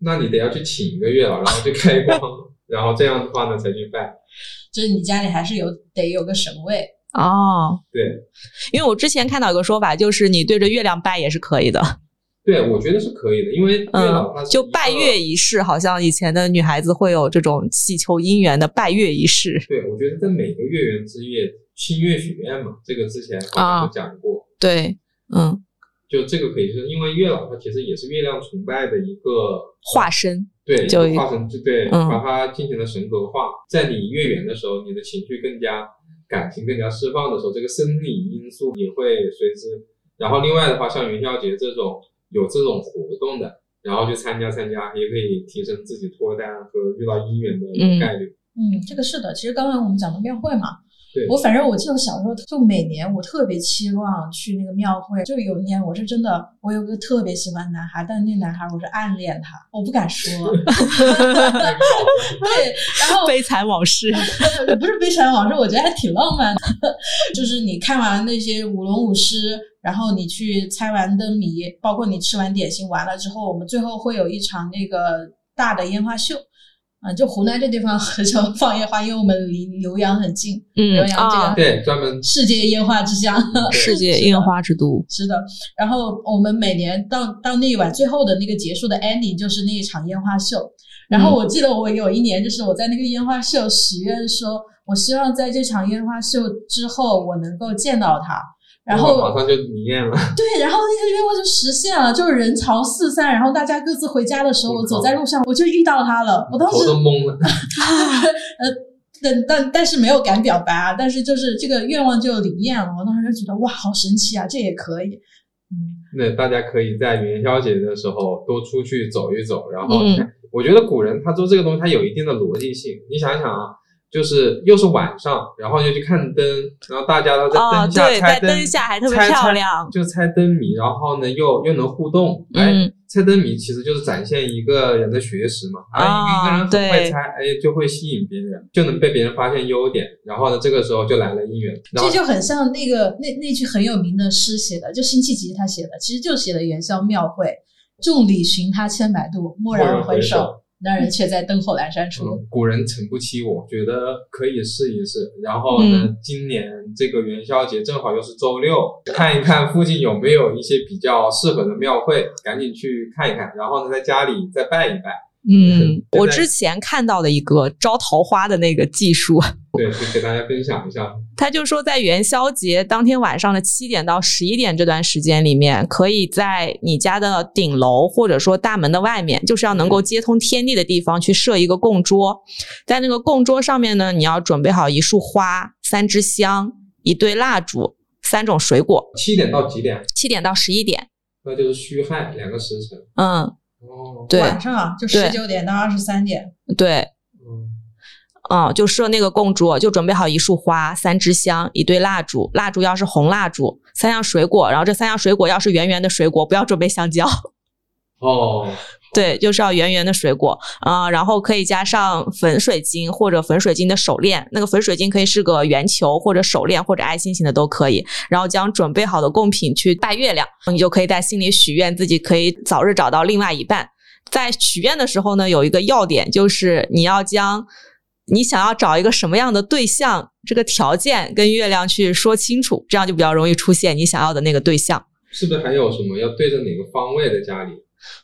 那你得要去请一个月老，然后去开光，然后这样的话呢才去拜。就是你家里还是有得有个神位哦。对，因为我之前看到一个说法，就是你对着月亮拜也是可以的。对，我觉得是可以的，因为月老就拜月仪式，好像以前的女孩子会有这种祈求姻缘的拜月仪式。对，我觉得在每个月圆之夜。新月许愿嘛，这个之前好像讲过。对，嗯，就这个可以，就是因为月老他其实也是月亮崇拜的一个化身。对，就化身，就对，把它进行了神格化。在你月圆的时候，你的情绪更加感情更加释放的时候，这个生理因素也会随之。然后另外的话，像元宵节这种有这种活动的，然后去参加参加，也可以提升自己脱单和遇到姻缘的概率。嗯，这个是的。其实刚才我们讲的庙会嘛。我反正我记得我小时候就每年我特别期望去那个庙会，就有一年我是真的，我有个特别喜欢男孩，但是那男孩我是暗恋他，我不敢说。对，然后 悲惨往事 不是悲惨往事，我觉得还挺浪漫的。就是你看完那些舞龙舞狮，然后你去猜完灯谜，包括你吃完点心完了之后，我们最后会有一场那个大的烟花秀。啊，就湖南这地方很喜欢放烟花，因为我们离浏阳很近。嗯，浏阳这个对专门世界烟花之乡，世界烟花之都。是的，然后我们每年到到那一晚最后的那个结束的 ending 就是那一场烟花秀。然后我记得我有一年就是我在那个烟花秀许愿说，我希望在这场烟花秀之后我能够见到他。然后马上就灵验了，对，然后那个愿望就实现了，就是人潮四散，然后大家各自回家的时候，我走在路上，我就遇到他了，我当时都懵了，呃，但但但是没有敢表白啊，但是就是这个愿望就灵验了，我当时就觉得哇，好神奇啊，这也可以，嗯，那大家可以在元宵节的时候多出去走一走，然后我觉得古人他做这个东西，他有一定的逻辑性，你想想啊。就是又是晚上，然后又去看灯，然后大家都在灯下猜灯，灯下还特别漂亮，就猜灯谜，然后呢又又能互动，哎，猜灯谜其实就是展现一个人的学识嘛，啊，一个人很会猜，哎，就会吸引别人，就能被别人发现优点，然后呢这个时候就来了姻缘，这就很像那个那那句很有名的诗写的，就辛弃疾他写的，其实就写的元宵庙会，众里寻他千百度，蓦然回首。那人却在灯火阑珊处。古人诚不欺我，觉得可以试一试。然后呢，今年这个元宵节正好又是周六，看一看附近有没有一些比较适合的庙会，赶紧去看一看。然后呢，在家里再拜一拜。嗯，我之前看到的一个招桃花的那个技术，对，就给大家分享一下。他就说，在元宵节当天晚上的七点到十一点这段时间里面，可以在你家的顶楼或者说大门的外面，就是要能够接通天地的地方去设一个供桌，在那个供桌上面呢，你要准备好一束花、三支香、一对蜡烛、三种水果。七点到几点？七点到十一点。那就是戌亥两个时辰。嗯。哦，对，晚上就十九点到二十三点。对，嗯，嗯，就设那个供桌，就准备好一束花、三支香、一对蜡烛，蜡烛要是红蜡烛，三样水果，然后这三样水果要是圆圆的水果，不要准备香蕉。哦，对，就是要圆圆的水果啊、然后可以加上粉水晶或者粉水晶的手链，那个粉水晶可以是个圆球或者手链或者爱心型的都可以。然后将准备好的贡品去拜月亮，你就可以在心里许愿，自己可以早日找到另外一半。在许愿的时候呢，有一个要点就是你要将你想要找一个什么样的对象，这个条件跟月亮去说清楚，这样就比较容易出现你想要的那个对象。是不是还有什么要对着哪个方位的家里？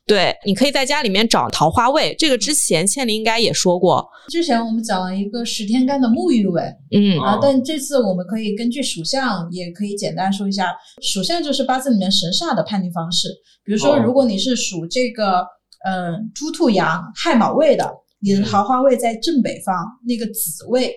对，你可以在家里面找桃花位，这个之前倩玲应该也说过，之前我们讲了一个十天干的沐浴位嗯。哦啊，但这次我们可以根据属相，也可以简单说一下，属相就是八字里面神煞的判定方式。比如说，哦。如果你是属这个呃猪兔羊亥卯未的，你的桃花位在正北方，那个子位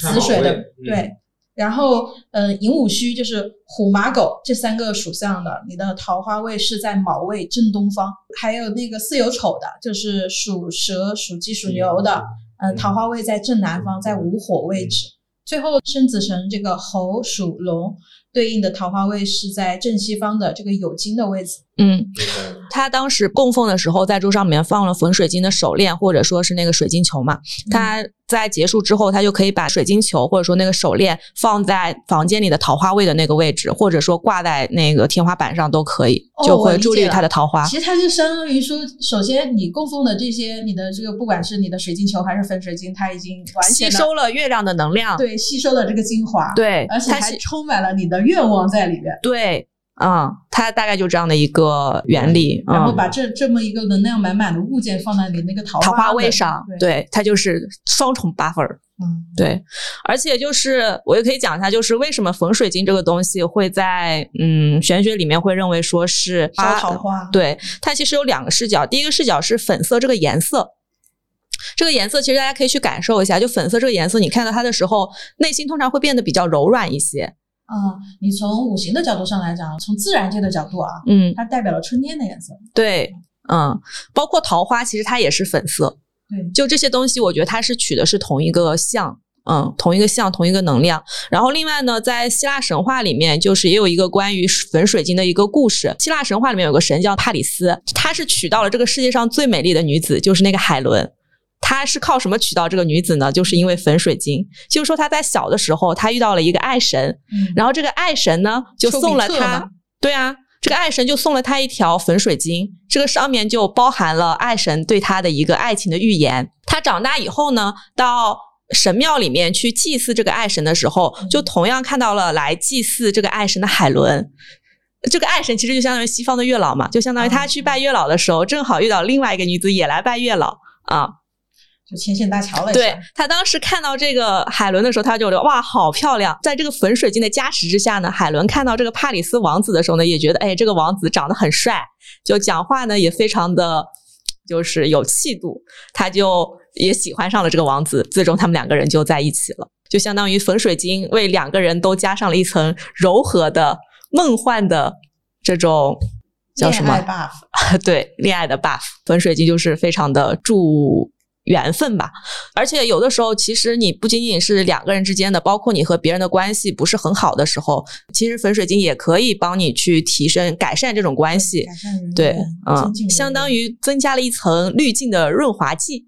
子水的嗯对。然后，嗯，寅午戌就是虎、马、狗这三个属相的，你的桃花位是在卯位正东方。还有那个巳酉丑的，就是属蛇、属鸡、属牛的，呃，嗯桃花位在正南方，在午火位置。最后，申子辰这个猴、属龙对应的桃花位是在正西方的这个酉金的位置。嗯，他当时供奉的时候，在桌上面放了粉水晶的手链，或者说是那个水晶球嘛。他在结束之后，他就可以把水晶球或者说那个手链放在房间里的桃花位的那个位置，或者说挂在那个天花板上都可以，哦就会助力他的桃花。其实它就相当于说，首先你供奉的这些，你的这个不管是你的水晶球还是粉水晶，它已经完吸收了月亮的能量，对吸收了这个精华，，对，而且还它充满了你的愿望在里面。对，嗯，它大概就这样的一个原理，然后嗯把这这么一个能量满满的物件放在你那个桃桃花位上，对，对，它就是双重 buffer。嗯，对，而且就是我也可以讲一下，就是为什么粉水晶这个东西会在嗯玄学里面会认为说是烧桃花，对，它其实有两个视角，第一个视角是粉色这个颜色。这个颜色其实大家可以去感受一下，就粉色这个颜色，你看到它的时候，内心通常会变得比较柔软一些。啊、你从五行的角度上来讲，从自然界的角度啊，嗯，它代表了春天的颜色。对，嗯，包括桃花，其实它也是粉色。对，就这些东西，我觉得它是取的是同一个象，嗯，同一个象，同一个能量。然后另外呢，在希腊神话里面，就是也有一个关于粉水晶的一个故事。希腊神话里面有个神叫帕里斯，她是娶到了这个世界上最美丽的女子，就是那个海伦。她是靠什么娶到这个女子呢？就是因为粉水晶。就是说他在小的时候，他遇到了一个爱神，嗯，然后这个爱神呢就送了特他，对啊，这个爱神就送了他一条粉水晶，这个上面就包含了爱神对他的一个爱情的预言。他长大以后呢，到神庙里面去祭祀这个爱神的时候，就同样看到了来祭祀这个爱神的海伦。这个爱神其实就相当于西方的月老嘛，就相当于他去拜月老的时候，正好遇到另外一个女子也来拜月老啊。就牵线搭桥了一下。对他当时看到这个海伦的时候，他就觉得哇，好漂亮！在这个粉水晶的加持之下呢，海伦看到这个帕里斯王子的时候呢，也觉得哎，这个王子长得很帅，就讲话呢也非常的就是有气度，他就也喜欢上了这个王子，最终他们两个人就在一起了，就相当于粉水晶为两个人都加上了一层柔和的、梦幻的这种叫什么 buff，对恋爱的 buff，粉水晶就是非常的助缘分吧。而且有的时候，其实你不仅仅是两个人之间的，包括你和别人的关系不是很好的时候，其实粉水晶也可以帮你去提升、改善这种关系。改善人对，嗯相当于增加了一层滤镜的润滑剂，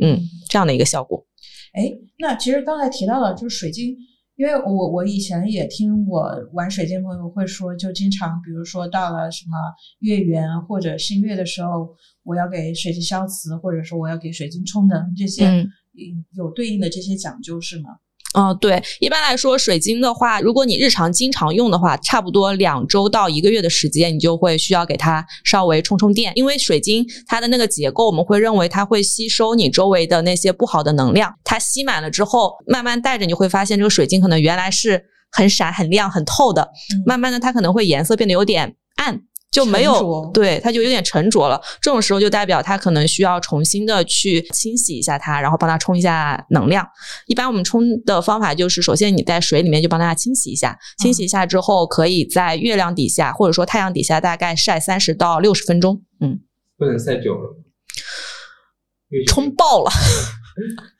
嗯，这样的一个效果。哎，那其实刚才提到了，就是水晶，因为我我以前也听我玩水晶朋友会说，就经常比如说到了什么月圆或者新月的时候，我要给水晶消磁，或者说我要给水晶充能，这些嗯嗯有对应的这些讲究是吗？嗯，对，一般来说，水晶的话，如果你日常经常用的话，差不多两周到一个月的时间，你就会需要给它稍微充充电，因为水晶它的那个结构，我们会认为它会吸收你周围的那些不好的能量，它吸满了之后，慢慢带着你会发现这个水晶可能原来是很闪、很亮、很透的，嗯慢慢的它可能会颜色变得有点暗。就没有对，它就有点沉着了。这种时候就代表它可能需要重新的去清洗一下它，然后帮它充一下能量。一般我们冲的方法就是，首先你在水里面就帮它清洗一下，清洗一下之后，可以在月亮底下或者说太阳底下大概晒三十到六十分钟，嗯，不能晒久了，冲爆了。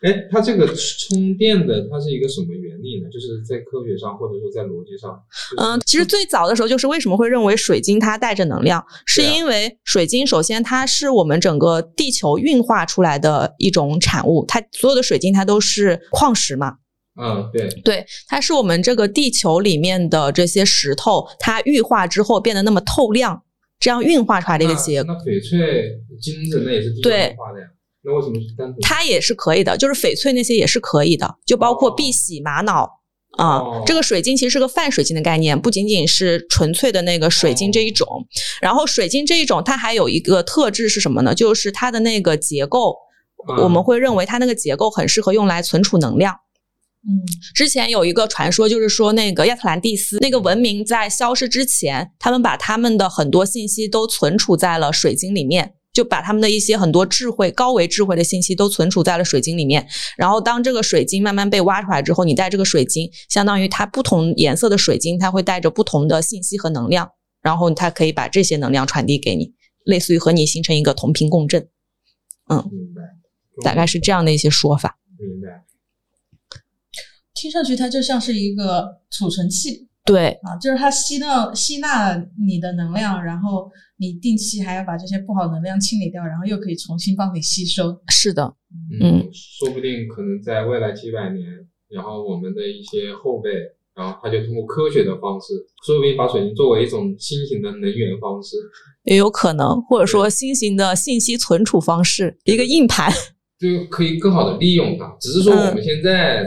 哎，它这个充电的，它是一个什么原理呢？就是在科学上，或者说在逻辑上。嗯，其实最早的时候，就是为什么会认为水晶它带着能量，是因为水晶首先它是我们整个地球运化出来的一种产物，它所有的水晶它都是矿石嘛。嗯，对，对，它是我们这个地球里面的这些石头，它玉化之后变得那么透亮，这样运化出来的一个结果。那翡翠、金子那也是运化的呀。那为什么是单纯？它也是可以的，就是翡翠那些也是可以的，就包括碧玺、玛瑙啊。这个水晶其实是个泛水晶的概念，不仅仅是纯粹的那个水晶这一种。然后水晶这一种，它还有一个特质是什么呢？就是它的那个结构，我们会认为它那个结构很适合用来存储能量。嗯，之前有一个传说，就是说那个亚特兰蒂斯那个文明在消失之前，他们把他们的很多信息都存储在了水晶里面。就把他们的一些很多智慧、高维智慧的信息都存储在了水晶里面。然后，当这个水晶慢慢被挖出来之后，你带这个水晶，相当于它不同颜色的水晶，它会带着不同的信息和能量，然后它可以把这些能量传递给你，类似于和你形成一个同频共振。嗯，明白。大概是这样的一些说法。明白。听上去它就像是一个储存器。对啊，就是它吸到吸纳你的能量，然后你定期还要把这些不好能量清理掉，然后又可以重新帮你吸收。是的，嗯，说不定可能在未来几百年，然后我们的一些后辈，然后他就通过科学的方式，说不定把水晶作为一种新型的能源方式，也有可能，或者说新型的信息存储方式，一个硬盘。就可以更好的利用它，只是说我们现在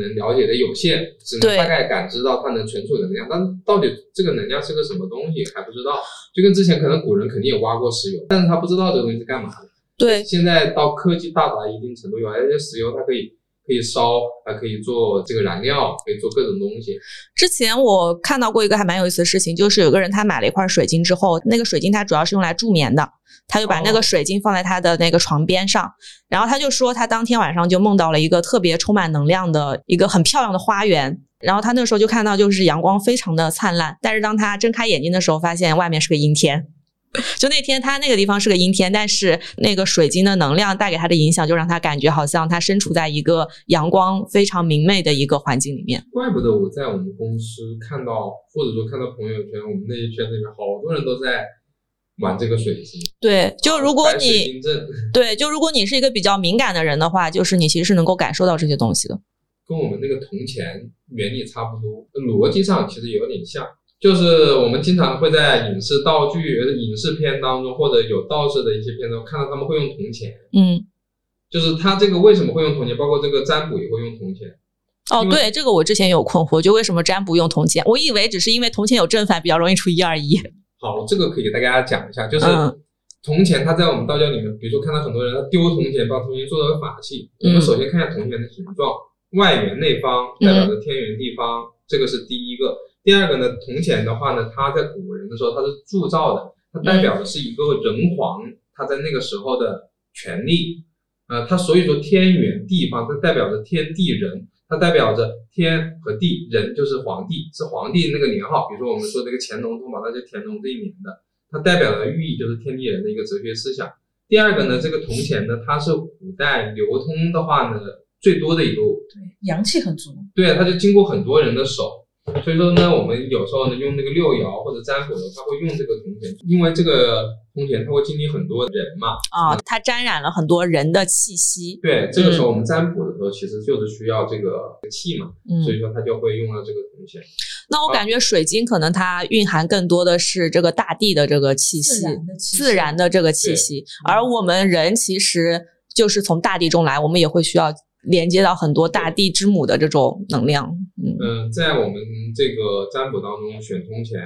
能了解的有限，只能大概感知到它能存储能量，但到底这个能量是个什么东西还不知道。就跟之前可能古人肯定也挖过石油，但是他不知道这个东西是干嘛的。对，现在到科技到达一定程度以后，而且石油它可以。可以烧，还可以做这个燃料，可以做各种东西。之前我看到过一个还蛮有意思的事情，就是有个人他买了一块水晶之后，那个水晶它主要是用来助眠的，他就把那个水晶放在他的那个床边上，然后他就说他当天晚上就梦到了一个特别充满能量的一个很漂亮的花园，然后他那时候就看到就是阳光非常的灿烂，但是当他睁开眼睛的时候，发现外面是个阴天。就那天，他那个地方是个阴天，但是那个水晶的能量带给他的影响，就让他感觉好像他身处在一个阳光非常明媚的一个环境里面。怪不得我在我们公司看到，或者说看到朋友圈，我们那一圈子里面好多人都在玩这个水晶。对，就如果你 对，就如果你是一个比较敏感的人的话，就是你其实是能够感受到这些东西的。跟我们那个铜钱原理差不多，逻辑上其实有点像。就是我们经常会在影视道具、影视片当中，或者有道士的一些片中看到他们会用铜钱。嗯，就是他这个为什么会用铜钱？包括这个占卜也会用铜钱。哦，对，这个我之前有困惑，就为什么占卜用铜钱？我以为只是因为铜钱有正反，比较容易出一二一。好，这个可以给大家讲一下，就是铜钱它在我们道教里面，比如说看到很多人他丢铜钱，把铜钱做成法器。我们首先看一下铜钱的形状，外圆内方，代表着天圆地方，这个是第一个。第二个呢，铜钱的话呢，它在古人的时候它是铸造的，它代表的是一个人皇他在那个时候的权利，呃，它所以说天圆地方，它代表着天地人，它代表着天和地，人就是皇帝，是皇帝那个年号，比如说我们说这个乾隆通宝，那就乾隆这一年的，它代表的寓意就是天地人的一个哲学思想。第二个呢，这个铜钱呢，它是古代流通的话呢最多的一个，对，阳气很足，对，它就经过很多人的手。所以说呢，我们有时候呢用那个六爻或者占卜呢，他会用这个铜钱，因为这个铜钱它会经历很多人嘛，啊，它沾染了很多人的气息。对，这个时候我们占卜的时候，其实就是需要这个气嘛，所以说它就会用了这个铜钱。那我感觉水晶可能它蕴含更多的是这个大地的这个气息，自然的这个气息，而我们人其实就是从大地中来，我们也会需要。连接到很多大地之母的这种能量，嗯，在我们这个占卜当中选铜钱，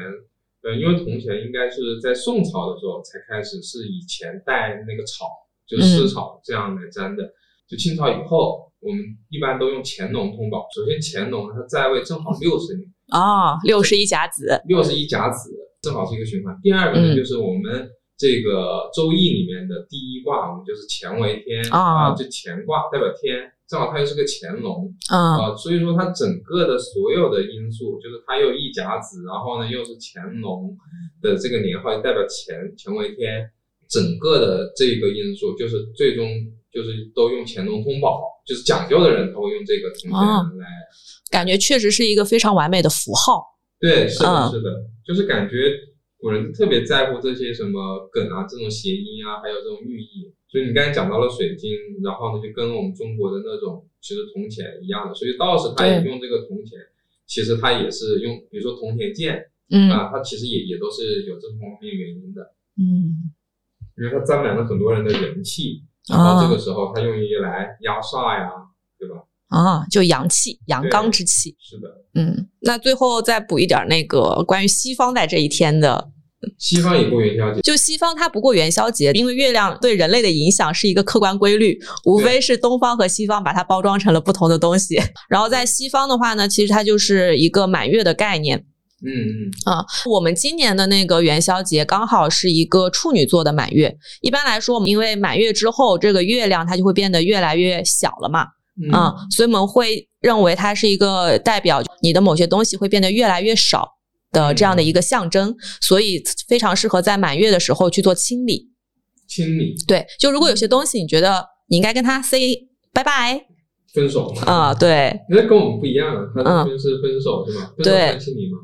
呃，因为铜钱应该是在宋朝的时候才开始是以前带那个草，就是丝草这样来占的。就清朝以后，我们一般都用乾隆通宝。首先，乾隆他在位正好六十年，啊，六十一甲子，六十一甲子正好是一个循环。第二个呢，就是我们这个周易里面的第一卦，我们就是乾为天啊，就乾卦代表天。正好它又是个乾隆啊，所以说它整个的所有的因素，就是它又一甲子，然后呢又是乾隆的这个年号，代表乾乾为天，整个的这个因素就是最终就是都用乾隆通宝，就是讲究的人他会用这个铜钱来。感觉确实是一个非常完美的符号。对，是的，是的，就是感觉古人特别在乎这些什么梗啊，这种谐音啊，还有这种寓意。所以你刚才讲到了水晶，然后呢，就跟我们中国的那种其实铜钱一样的。所以道士他也用这个铜钱，其实他也是用，比如说铜钱剑，嗯啊，他其实也也都是有这方面原因的。嗯，因为它沾满了很多人的人气，然后这个时候他用于来压煞呀，对吧？啊，就阳气、阳刚之气。是的，嗯，那最后再补一点那个关于西方在这一天的。西方也过元宵节，就西方它不过元宵节，因为月亮对人类的影响是一个客观规律，无非是东方和西方把它包装成了不同的东西。然后在西方的话呢，其实它就是一个满月的概念。嗯嗯啊，我们今年的那个元宵节刚好是一个处女座的满月。一般来说，我们因为满月之后，这个月亮它就会变得越来越小了嘛。嗯，所以我们会认为它是一个代表你的某些东西会变得越来越少的这样的一个象征，所以非常适合在满月的时候去做清理。清理。对，就如果有些东西你觉得你应该跟他 say 拜拜，分手啊，对，那跟我们不一样啊，他那边是分手是吧？对，清理吗？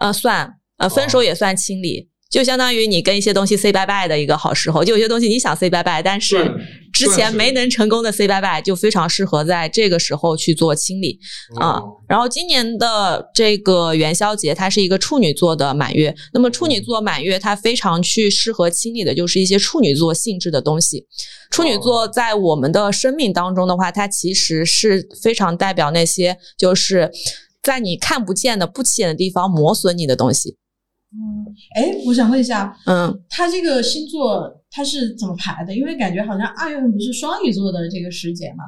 呃，算，呃，分手也算清理。就相当于你跟一些东西 say 拜拜的一个好时候，就有些东西你想 say 拜拜，但是之前没能成功的 say bye bye，，就非常适合在这个时候去做清理啊。然后今年的这个元宵节，它是一个处女座的满月，那么处女座满月它非常去适合清理的就是一些处女座性质的东西。处女座在我们的生命当中的话，它其实是非常代表那些就是在你看不见的不起眼的地方磨损你的东西。嗯，哎，我想问一下，嗯，他这个星座他是怎么排的？因为感觉好像二月份不是双鱼座的这个时节嘛。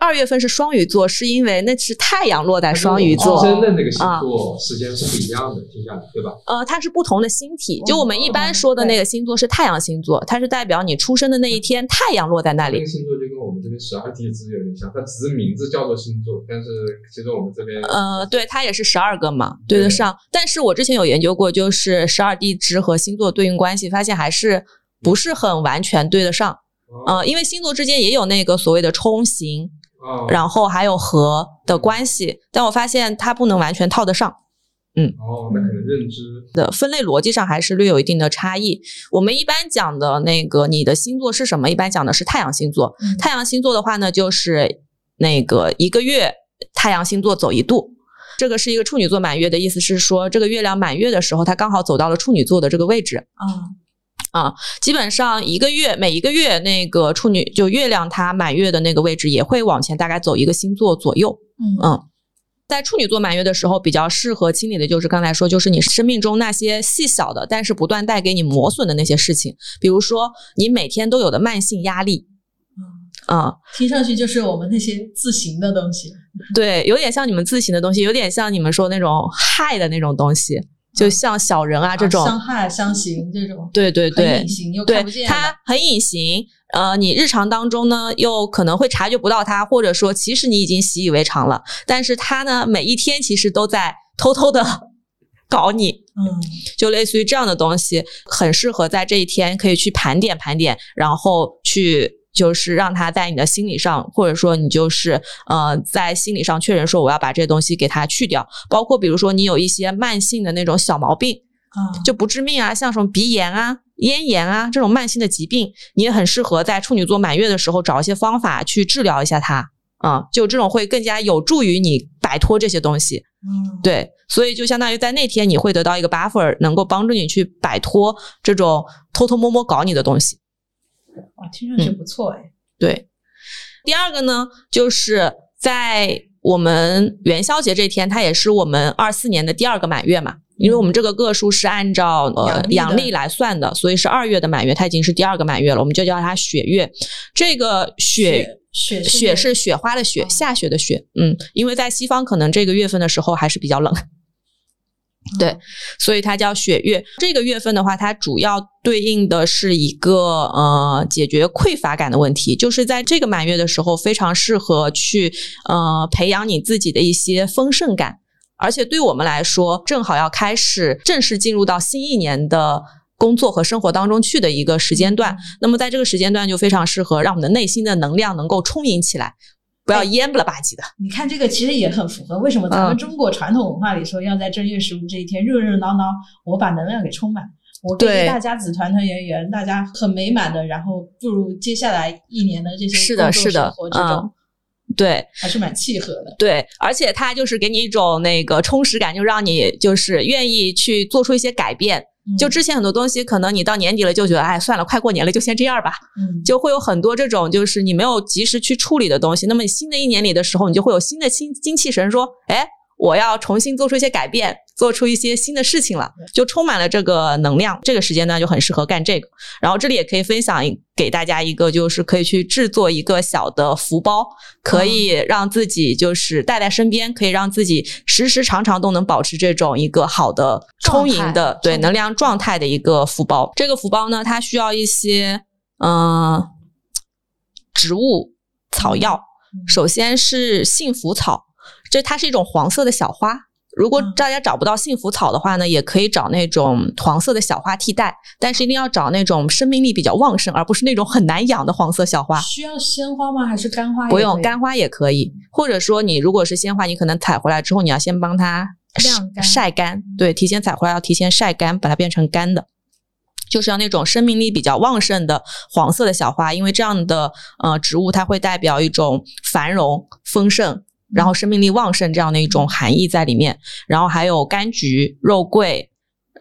二月份是双鱼座，是因为那是太阳落在双鱼座，真的那个星座时间是不一样的，听下来对吧？呃，它是不同的星体，就我们一般说的那个星座是太阳星座，它是代表你出生的那一天太阳落在那里。那个星座就跟我们这边十二地支有点像，它只是名字叫做星座，但是其实我们这边呃，对，它也是十二个嘛，对得上。但是我之前有研究过，就是十二地支和星座对应关系，发现还是不是很完全对得上。呃，因为星座之间也有那个所谓的冲刑。然后还有和的关系，但我发现它不能完全套得上。嗯，哦，那可能认知的分类逻辑上还是略有一定的差异。我们一般讲的那个你的星座是什么？一般讲的是太阳星座。太阳星座的话呢，就是那个一个月太阳星座走一度。这个是一个处女座满月的意思是说，这个月亮满月的时候，它刚好走到了处女座的这个位置。啊。啊，基本上一个月每一个月那个处女就月亮它满月的那个位置也会往前大概走一个星座左右。嗯，在处女座满月的时候，比较适合清理的就是刚才说，就是你生命中那些细小的，但是不断带给你磨损的那些事情，比如说你每天都有的慢性压力。嗯，听上去就是我们那些自行的东西。对，有点像你们自行的东西，有点像你们说那种害的那种东西。就像小人啊这种相害相刑这种，对对对，很隐形又看不见。它很隐形，呃，你日常当中呢又可能会察觉不到它，或者说其实你已经习以为常了，但是它呢每一天其实都在偷偷的搞你，嗯，就类似于这样的东西，很适合在这一天可以去盘点盘点，然后去。就是让他在你的心理上，或者说你就是呃，在心理上确认说我要把这些东西给它去掉，包括比如说你有一些慢性的那种小毛病，啊，就不致命啊，像什么鼻炎啊、咽炎啊这种慢性的疾病，你也很适合在处女座满月的时候找一些方法去治疗一下它，啊，就这种会更加有助于你摆脱这些东西，嗯，对，所以就相当于在那天你会得到一个 buffer，能够帮助你去摆脱这种偷偷摸摸搞你的东西。哇，听上去不错哎。对，第二个呢，就是在我们元宵节这天，它也是我们二四年的第二个满月嘛。因为我们这个个数是按照呃阳历来算的，所以是二月的满月，它已经是第二个满月了，我们就叫它雪月。这个雪雪雪是雪花的雪，下雪的雪。嗯，因为在西方可能这个月份的时候还是比较冷。对，所以它叫雪月。这个月份的话，它主要对应的是一个呃解决匮乏感的问题，就是在这个满月的时候，非常适合去呃培养你自己的一些丰盛感。而且对我们来说，正好要开始正式进入到新一年的工作和生活当中去的一个时间段。那么在这个时间段就非常适合让我们的内心的能量能够充盈起来，不要蔫不了吧唧的。你看这个其实也很符合，为什么咱们中国传统文化里说要在正月十五这一天热热闹闹，我把能量给充满。我跟大家子团团圆圆，大家很美满的，然后步入接下来一年的这些是的，是的，嗯，对，还是蛮契合的。对，而且它就是给你一种那个充实感，就让你就是愿意去做出一些改变。就之前很多东西，可能你到年底了就觉得，哎，算了，快过年了，就先这样吧。嗯，就会有很多这种就是你没有及时去处理的东西。那么新的一年里的时候，你就会有新的新精气神，说，哎。我要重新做出一些改变，做出一些新的事情了，就充满了这个能量。这个时间段，就很适合干这个。然后这里也可以分享给大家一个，就是可以去制作一个小的福包，可以让自己就是带在身边，可以让自己时时常常都能保持这种一个好的充盈的对能量状态的一个福包。这个福包呢，它需要一些嗯植物草药，首先是幸福草。这它是一种黄色的小花，如果大家找不到幸福草的话呢，也可以找那种黄色的小花替代，但是一定要找那种生命力比较旺盛，而不是那种很难养的黄色小花。需要鲜花吗？还是干花？不用，干花也可以。或者说，你如果是鲜花，你可能采回来之后，你要先帮它晾干、晒干。对，提前采回来要提前晒干，把它变成干的，就是要那种生命力比较旺盛的黄色的小花，因为这样的呃植物它会代表一种繁荣丰盛。然后生命力旺盛这样的一种含义在里面，然后还有柑橘、肉桂、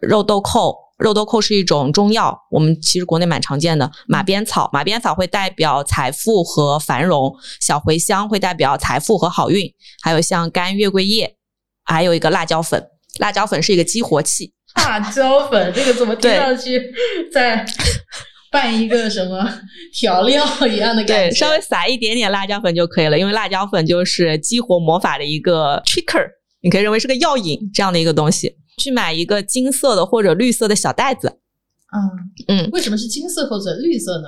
肉豆蔻。肉豆蔻是一种中药，我们其实国内蛮常见的。马鞭草，马鞭草会代表财富和繁荣；小茴香会代表财富和好运。还有像干月桂叶，还有一个辣椒粉。辣椒粉是一个激活器。辣椒粉这个怎么听上去在？拌一个什么 调料一样的感觉，对，稍微撒一点点辣椒粉就可以了，因为辣椒粉就是激活魔法的一个 tricker，你可以认为是个药引这样的一个东西。去买一个金色的或者绿色的小袋子。嗯嗯，为什么是金色或者绿色呢？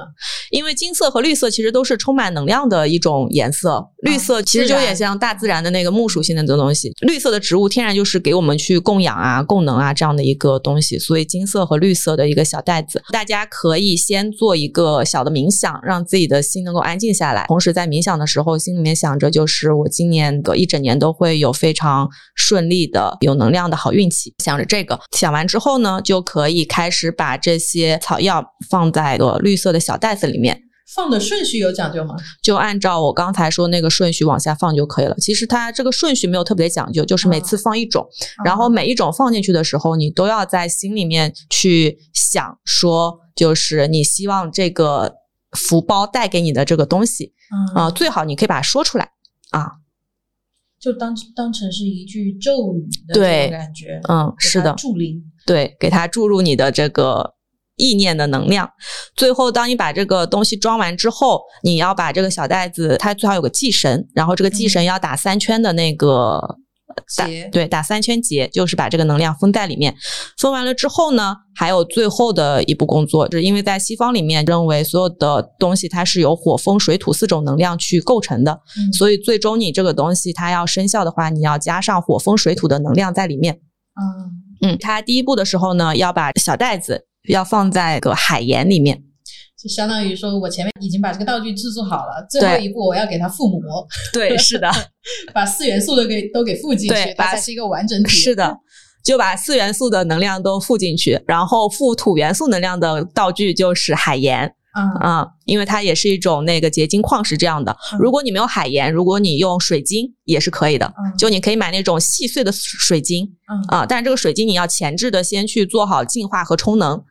因为金色和绿色其实都是充满能量的一种颜色，绿色其实就有点像大自然的那个木属性的这东西。绿色的植物天然就是给我们去供养啊、供能啊这样的一个东西，所以金色和绿色的一个小袋子，大家可以先做一个小的冥想，让自己的心能够安静下来。同时在冥想的时候，心里面想着就是我今年的一整年都会有非常顺利的、有能量的好运气。想着这个，想完之后呢，就可以开始把这。这些草药放在个绿色的小袋子里面，放的顺序有讲究吗？就按照我刚才说那个顺序往下放就可以了。其实它这个顺序没有特别讲究，就是每次放一种，然后每一种放进去的时候，你都要在心里面去想，说就是你希望这个福包带给你的这个东西，啊，最好你可以把它说出来啊，就当当成是一句咒语的这种感觉，嗯，是的，助灵，对，给它注入你的这个。意念的能量，最后当你把这个东西装完之后，你要把这个小袋子，它最好有个系绳，然后这个系绳要打三圈的那个结，对，打三圈结，就是把这个能量封在里面。封完了之后呢，还有最后的一步工作，就是因为在西方里面认为所有的东西它是由火、风、水、土四种能量去构成的，所以最终你这个东西它要生效的话，你要加上火、风、水、土的能量在里面。嗯嗯，它第一步的时候呢，要把小袋子。要放在个海盐里面，就相当于说我前面已经把这个道具制作好了，最后一步我要给它附魔。对，是的，把四元素都给都给附进去，它才是一个完整体。是的，就把四元素的能量都附进去，然后附土元素能量的道具就是海盐。嗯啊，因为它也是一种那个结晶矿石这样的。如果你没有海盐，如果你用水晶也是可以的。就你可以买那种细碎的水晶。嗯啊，但是这个水晶你要前置的先去做好净化和充能。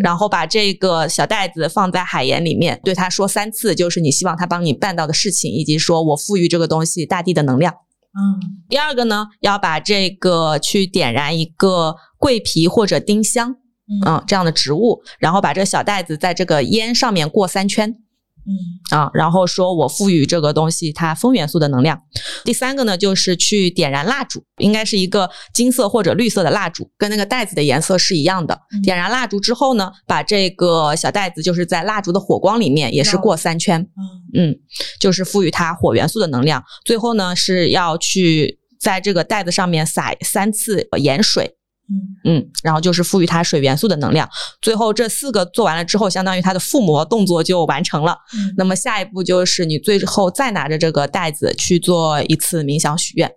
然后把这个小袋子放在海盐里面，对他说三次，就是你希望他帮你办到的事情，以及说我赋予这个东西大地的能量。嗯，第二个呢，要把这个去点燃一个桂皮或者丁香，嗯，这样的植物，然后把这个小袋子在这个烟上面过三圈。嗯啊，然后说我赋予这个东西它风元素的能量。第三个呢，就是去点燃蜡烛，应该是一个金色或者绿色的蜡烛，跟那个袋子的颜色是一样的。点燃蜡烛之后呢，把这个小袋子就是在蜡烛的火光里面也是过三圈。嗯，就是赋予它火元素的能量。最后呢，是要去在这个袋子上面撒三次盐水。嗯，然后就是赋予它水元素的能量。最后这四个做完了之后，相当于它的附魔动作就完成了。嗯那么下一步就是你最后再拿着这个袋子去做一次冥想许愿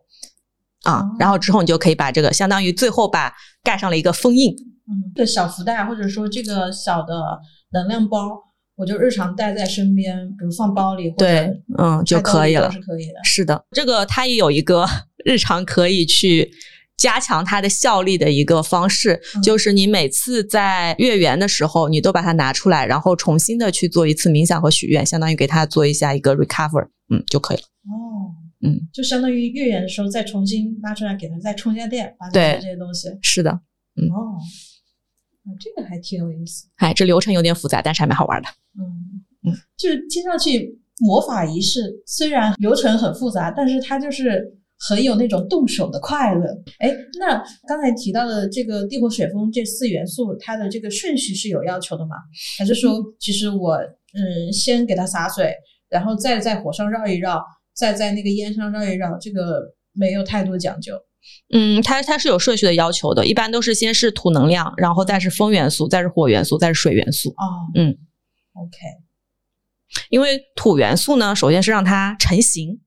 啊哦，然后之后你就可以把这个相当于最后把盖上了一个封印。嗯，这个小福袋或者说这个小的能量包，我就日常带在身边，比如放包里或者对，嗯，就可以了。是可以的。是的，这个它也有一个 日常可以去加强它的效力的一个方式，嗯就是你每次在月圆的时候，你都把它拿出来，然后重新的去做一次冥想和许愿，相当于给它做一下一个 recover，嗯，就可以了。哦，嗯，就相当于月圆的时候再重新拉出来给它再充一下电，把对这些东西。是的，嗯哦，啊，这个还挺有意思。哎，这流程有点复杂，但是还蛮好玩的。嗯嗯，就是听上去魔法仪式虽然流程很复杂，但是它就是很有那种动手的快乐。哎，那刚才提到的这个地火水风这四元素，它的这个顺序是有要求的吗？还是说，其实我嗯先给它洒水，然后再在火上绕一绕，再在那个烟上绕一绕，这个没有太多讲究。嗯，它它是有顺序的要求的，一般都是先是土能量，然后再是风元素，再是火元素，再是水元素。哦，嗯，OK，因为土元素呢，首先是让它成型，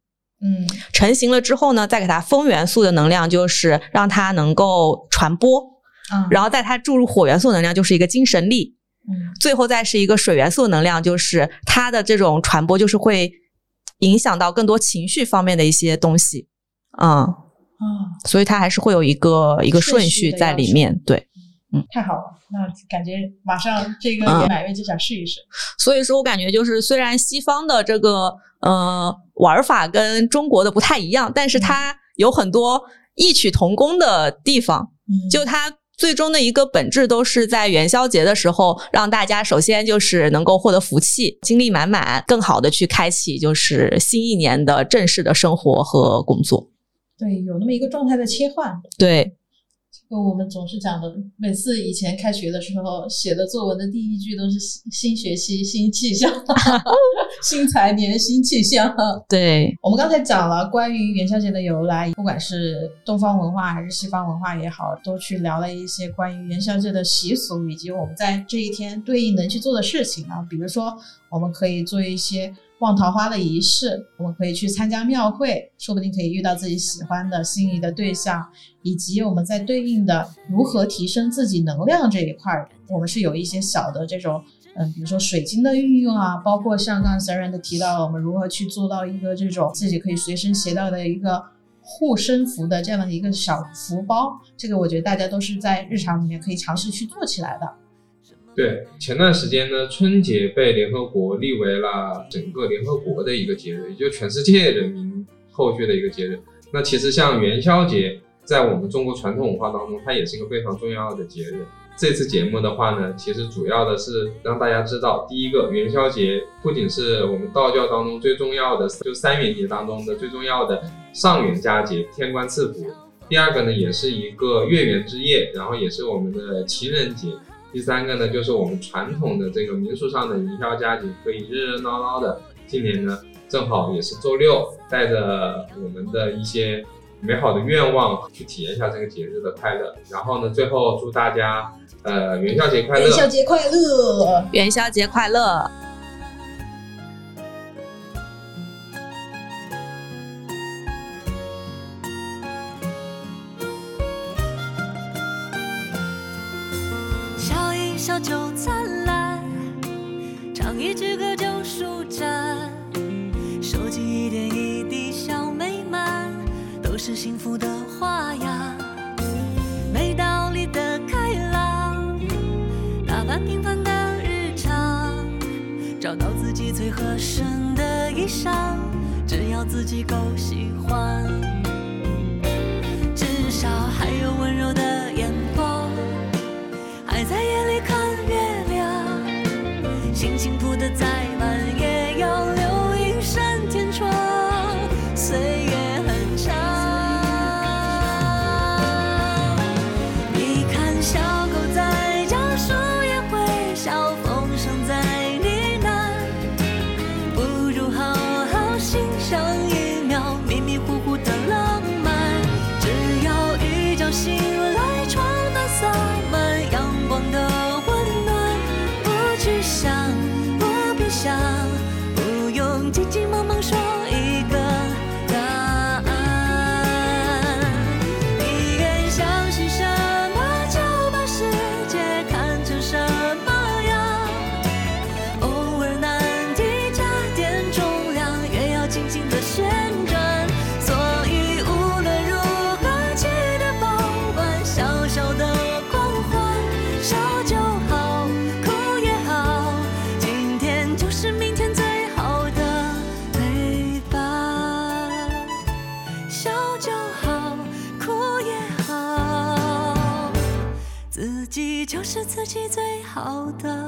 嗯。成型了之后呢，再给它风元素的能量，就是让它能够传播，嗯，然后在它注入火元素能量，就是一个精神力，嗯。最后再是一个水元素能量，就是它的这种传播，就是会影响到更多情绪方面的一些东西，嗯，嗯，所以它还是会有一个一个顺顺序序在里面，对。嗯。太好了，那感觉马上这个嗯。也满月就想试一试。所以说我感觉就是，虽然西方的这个呃玩法跟中国的不太一样，但是它有很多异曲同工的地方。嗯就它最终的一个本质都是在元宵节的时候，让大家首先就是能够获得福气，精力满满，更好的去开启就是新一年的正式的生活和工作。对，有那么一个状态的切换。对，跟我们总是讲的，每次以前开学的时候写的作文的第一句都是新新学期新气象，新财年新气象。对，我们刚才讲了关于元宵节的由来，不管是东方文化还是西方文化也好，都去聊了一些关于元宵节的习俗，以及我们在这一天对应能去做的事情啊。比如说，我们可以做一些望桃花的仪式，我们可以去参加庙会，说不定可以遇到自己喜欢的心仪的对象，以及我们在对应的如何提升自己能量这一块，我们是有一些小的这种。嗯，比如说水晶的运用啊，包括像刚才 s a r a 提到了，我们如何去做到一个这种自己可以随身携带的一个护身符的这样的一个小福包，这个我觉得大家都是在日常里面可以尝试去做起来的。对，前段时间呢，春节被联合国立为了整个联合国的一个节日，也就全世界人民后续的一个节日。那其实像元宵节，在我们中国传统文化当中，它也是一个非常重要的节日。这次节目的话呢，其实主要的是让大家知道，第一个元宵节不仅是我们道教当中最重要的，就三元节当中的最重要的上元佳节，天官赐福。第二个呢，也是一个月圆之夜，然后也是我们的情人节。第三个呢，就是我们传统的这个民俗上的元宵佳节，可以热热闹闹的。今年呢，正好也是周六，带着我们的一些美好的愿望去体验一下这个节日的快乐。然后呢，最后祝大家呃元宵节快乐！元宵节快乐！元宵节快乐！就灿烂，唱一支歌就舒展，收集一点一滴小美满，都是幸福的花样。没道理的开朗，打扮平凡的日常，找到自己最合身的衣裳，只要自己够喜欢，至少还有温柔的在好的。